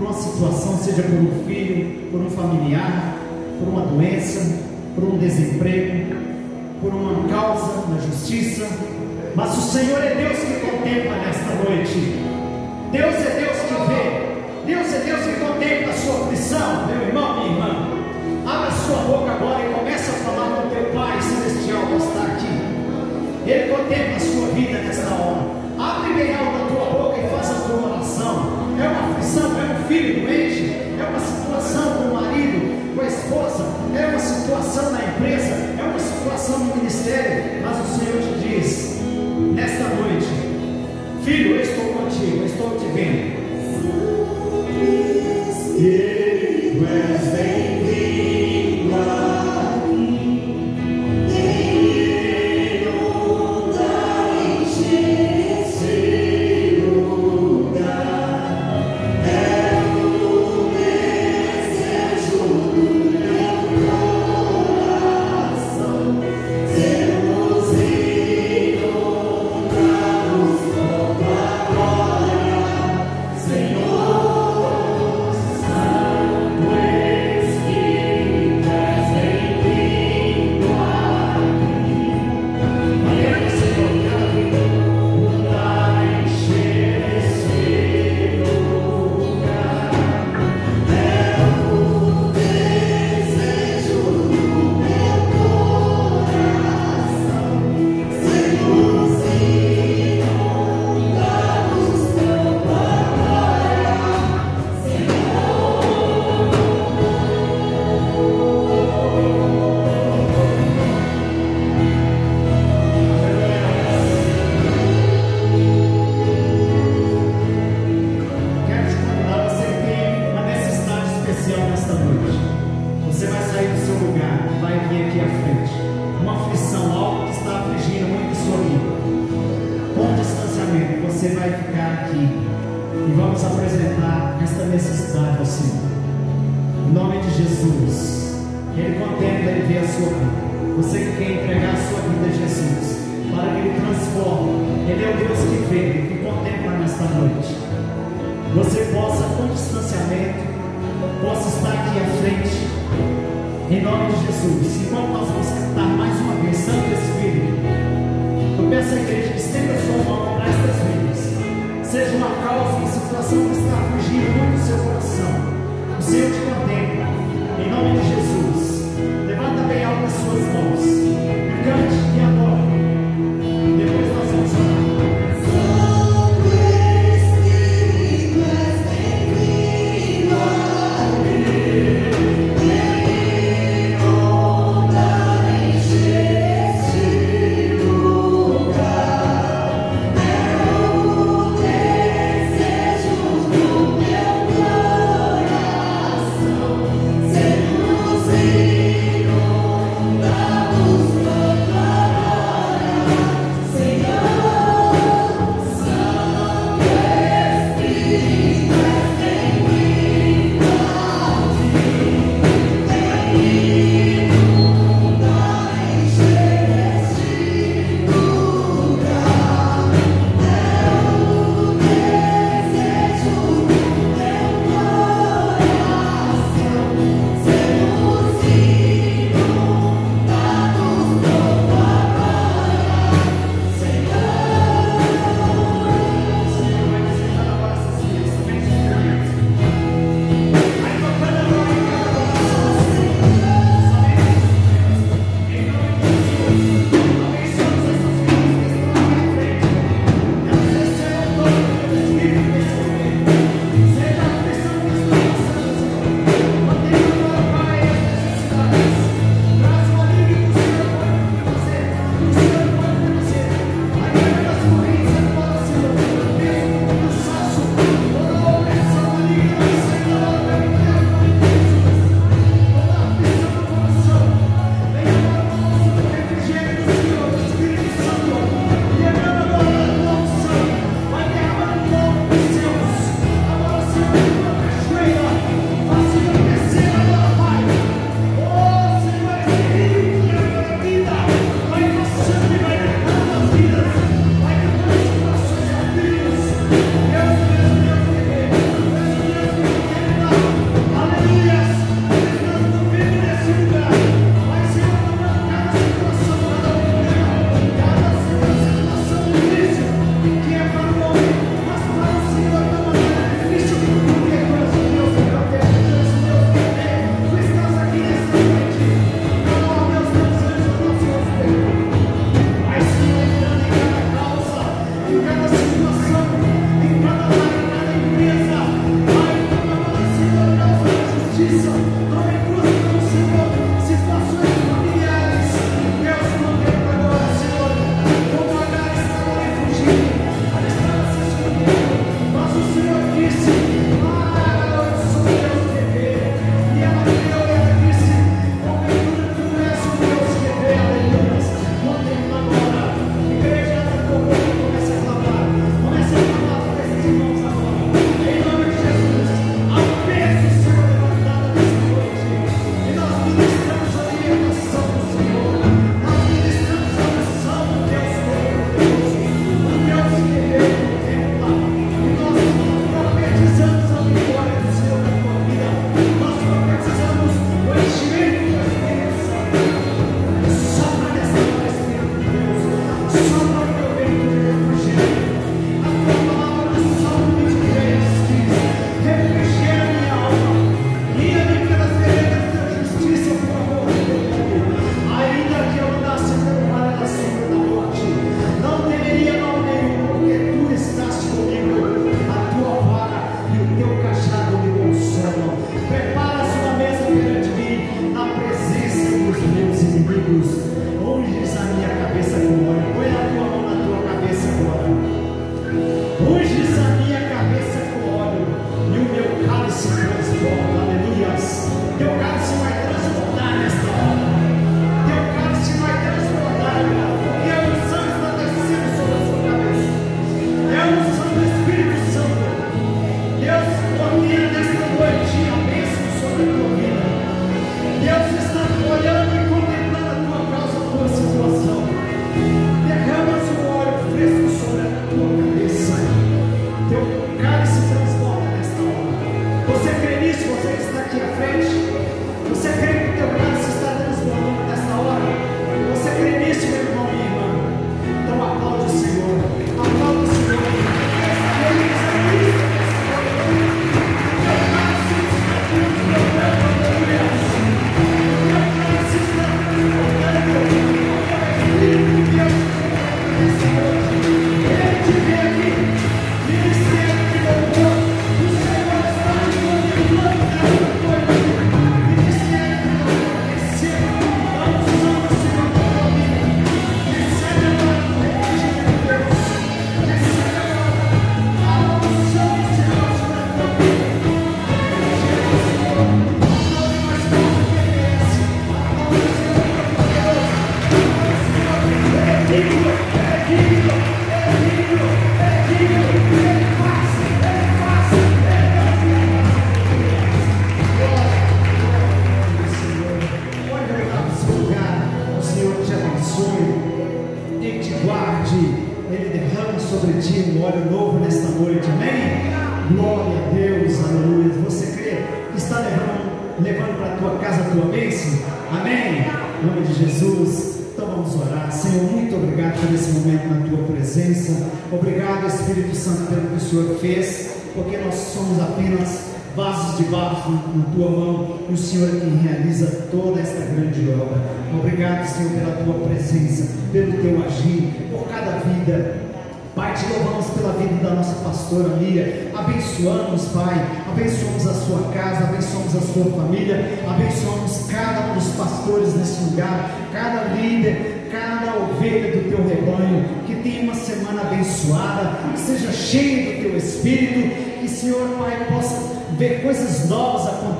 por uma situação, seja por um filho, por um familiar, por uma doença, por um desemprego, por uma causa na justiça. Mas o Senhor é Deus que contempla nesta noite. Deus é Deus que vê. Deus é Deus que contempla a sua aflição, meu irmão, minha irmã. Abra sua boca agora e comece a falar com teu Pai Celestial que está aqui. Ele contempla a sua vida nesta hora. Abre bem alto a tua boca e faça a tua oração. É uma aflição, é um filho doente, é uma situação com o marido, com a esposa, é uma situação na empresa, é uma situação no ministério. Mas o Senhor te diz, nesta noite, filho, eu estou contigo, eu estou te vendo. E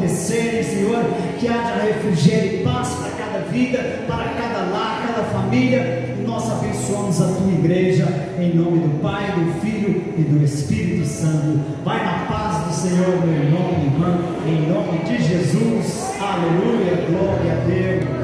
acontecerem, Senhor, que haja refrigério e paz para cada vida, para cada lar, cada família. Nós abençoamos a tua igreja, em nome do Pai, do Filho e do Espírito Santo. Vai na paz do Senhor, meu irmão, irmã, em nome de Jesus. Aleluia, glória a Deus.